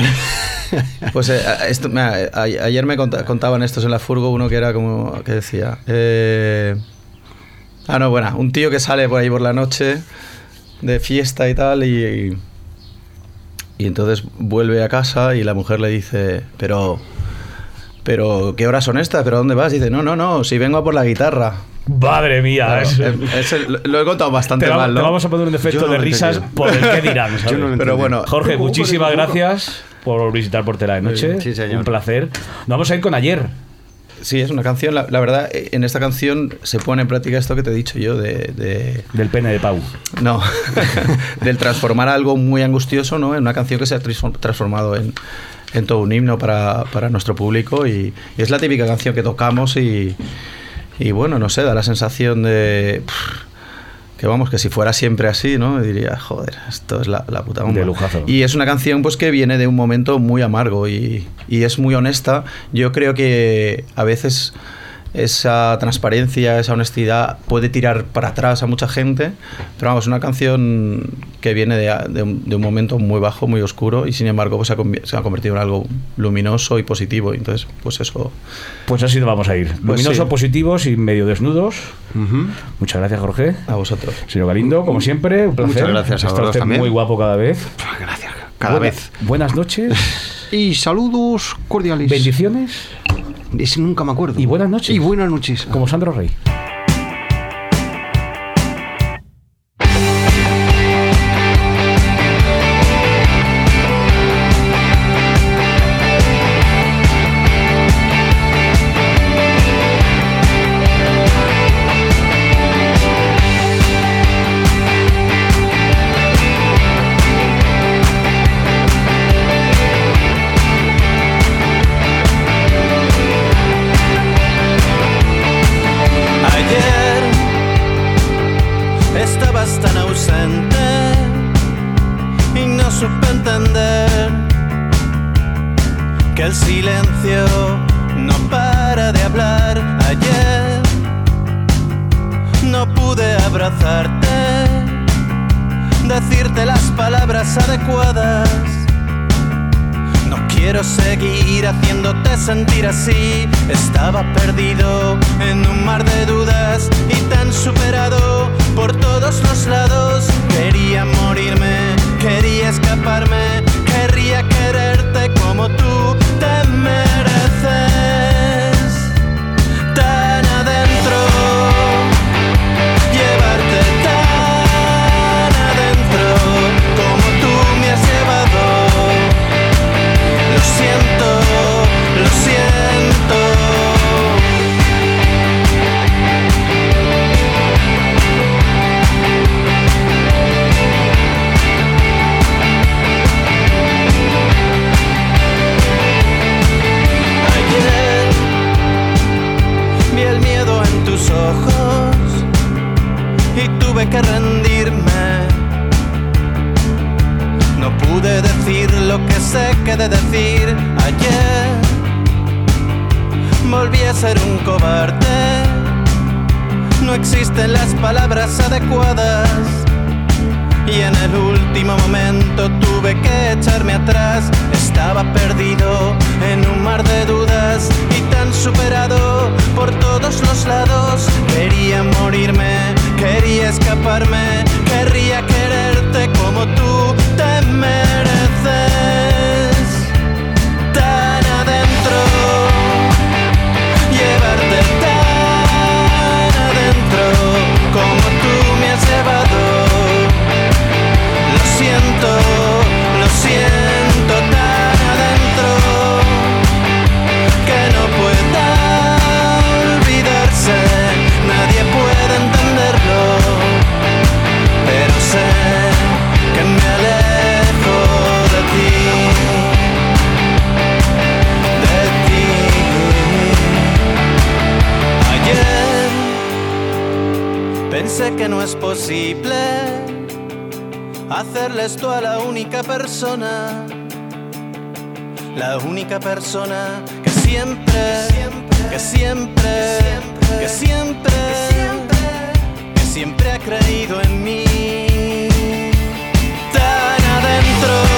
Pues eh, esto, mira, a- ayer me conta- contaban estos en la furgo, uno que era como. que decía? Eh, ah, no, bueno, un tío que sale por ahí por la noche de fiesta y tal y. Y entonces vuelve a casa y la mujer le dice, pero. Pero, ¿qué horas son estas? ¿Pero dónde vas? Y dice, no, no, no, si vengo a por la guitarra. Madre mía. Claro, es- eh, ese lo, he contado bastante te, va- mal, te ¿no? vamos a poner un defecto no de risas entendido. por el que dirán. ¿sabes? Yo no Pero bueno, Jorge, muchísimas gracias por visitar Portela de Noche. Sí, señor. Un placer. Nos vamos a ir con ayer. Sí, es una canción. La, la verdad, eh, en esta canción se pone en práctica esto que te he dicho yo de. de- Del pene de Pau. no, del transformar algo muy angustioso ¿no? en una canción que se ha transform- transformado en, en todo un himno para, para nuestro público. Y, y es la típica canción que tocamos y. Y bueno, no sé, da la sensación de. pff, que vamos, que si fuera siempre así, ¿no? Diría, joder, esto es la, la puta bomba. De lujazo. Y es una canción pues que viene de un momento muy amargo y, y es muy honesta. Yo creo que a veces esa transparencia, esa honestidad puede tirar para atrás a mucha gente, pero vamos, una canción que viene de, de un, de un momento muy bajo, muy oscuro y sin embargo pues, se, ha, se ha convertido en algo luminoso y positivo. Entonces, pues eso... Pues así nos vamos a ir. Pues Luminosos, sí. positivos y medio desnudos. Muchas gracias, Jorge. A vosotros. Señor Galindo, como siempre, un placer. Muchas gracias a Está usted también. muy guapo cada vez. Gracias. Cada Buena- vez. Buenas noches, Y saludos cordiales. bendiciones, Ese nunca me acuerdo. Y buenas noches. Y buenas noches. como Sandro Rey. Las palabras adecuadas. No quiero seguir haciéndote sentir así. Estaba perdido en un mar de dudas y tan superado por todos los lados. Quería morirme, quería escaparme, querría quererte como tú tuve que rendirme. No pude decir lo que sé que de decir ayer. Volví a ser un cobarde. No existen las palabras adecuadas. Y en el último momento tuve que echarme atrás. Estaba perdido en un mar de dudas y tan superado por todos los lados. Quería morirme quería escaparme, querría quererte como tú te. serles tú a la única persona, la única persona que siempre, que siempre, que siempre, que siempre, que siempre ha creído en mí. Tan adentro.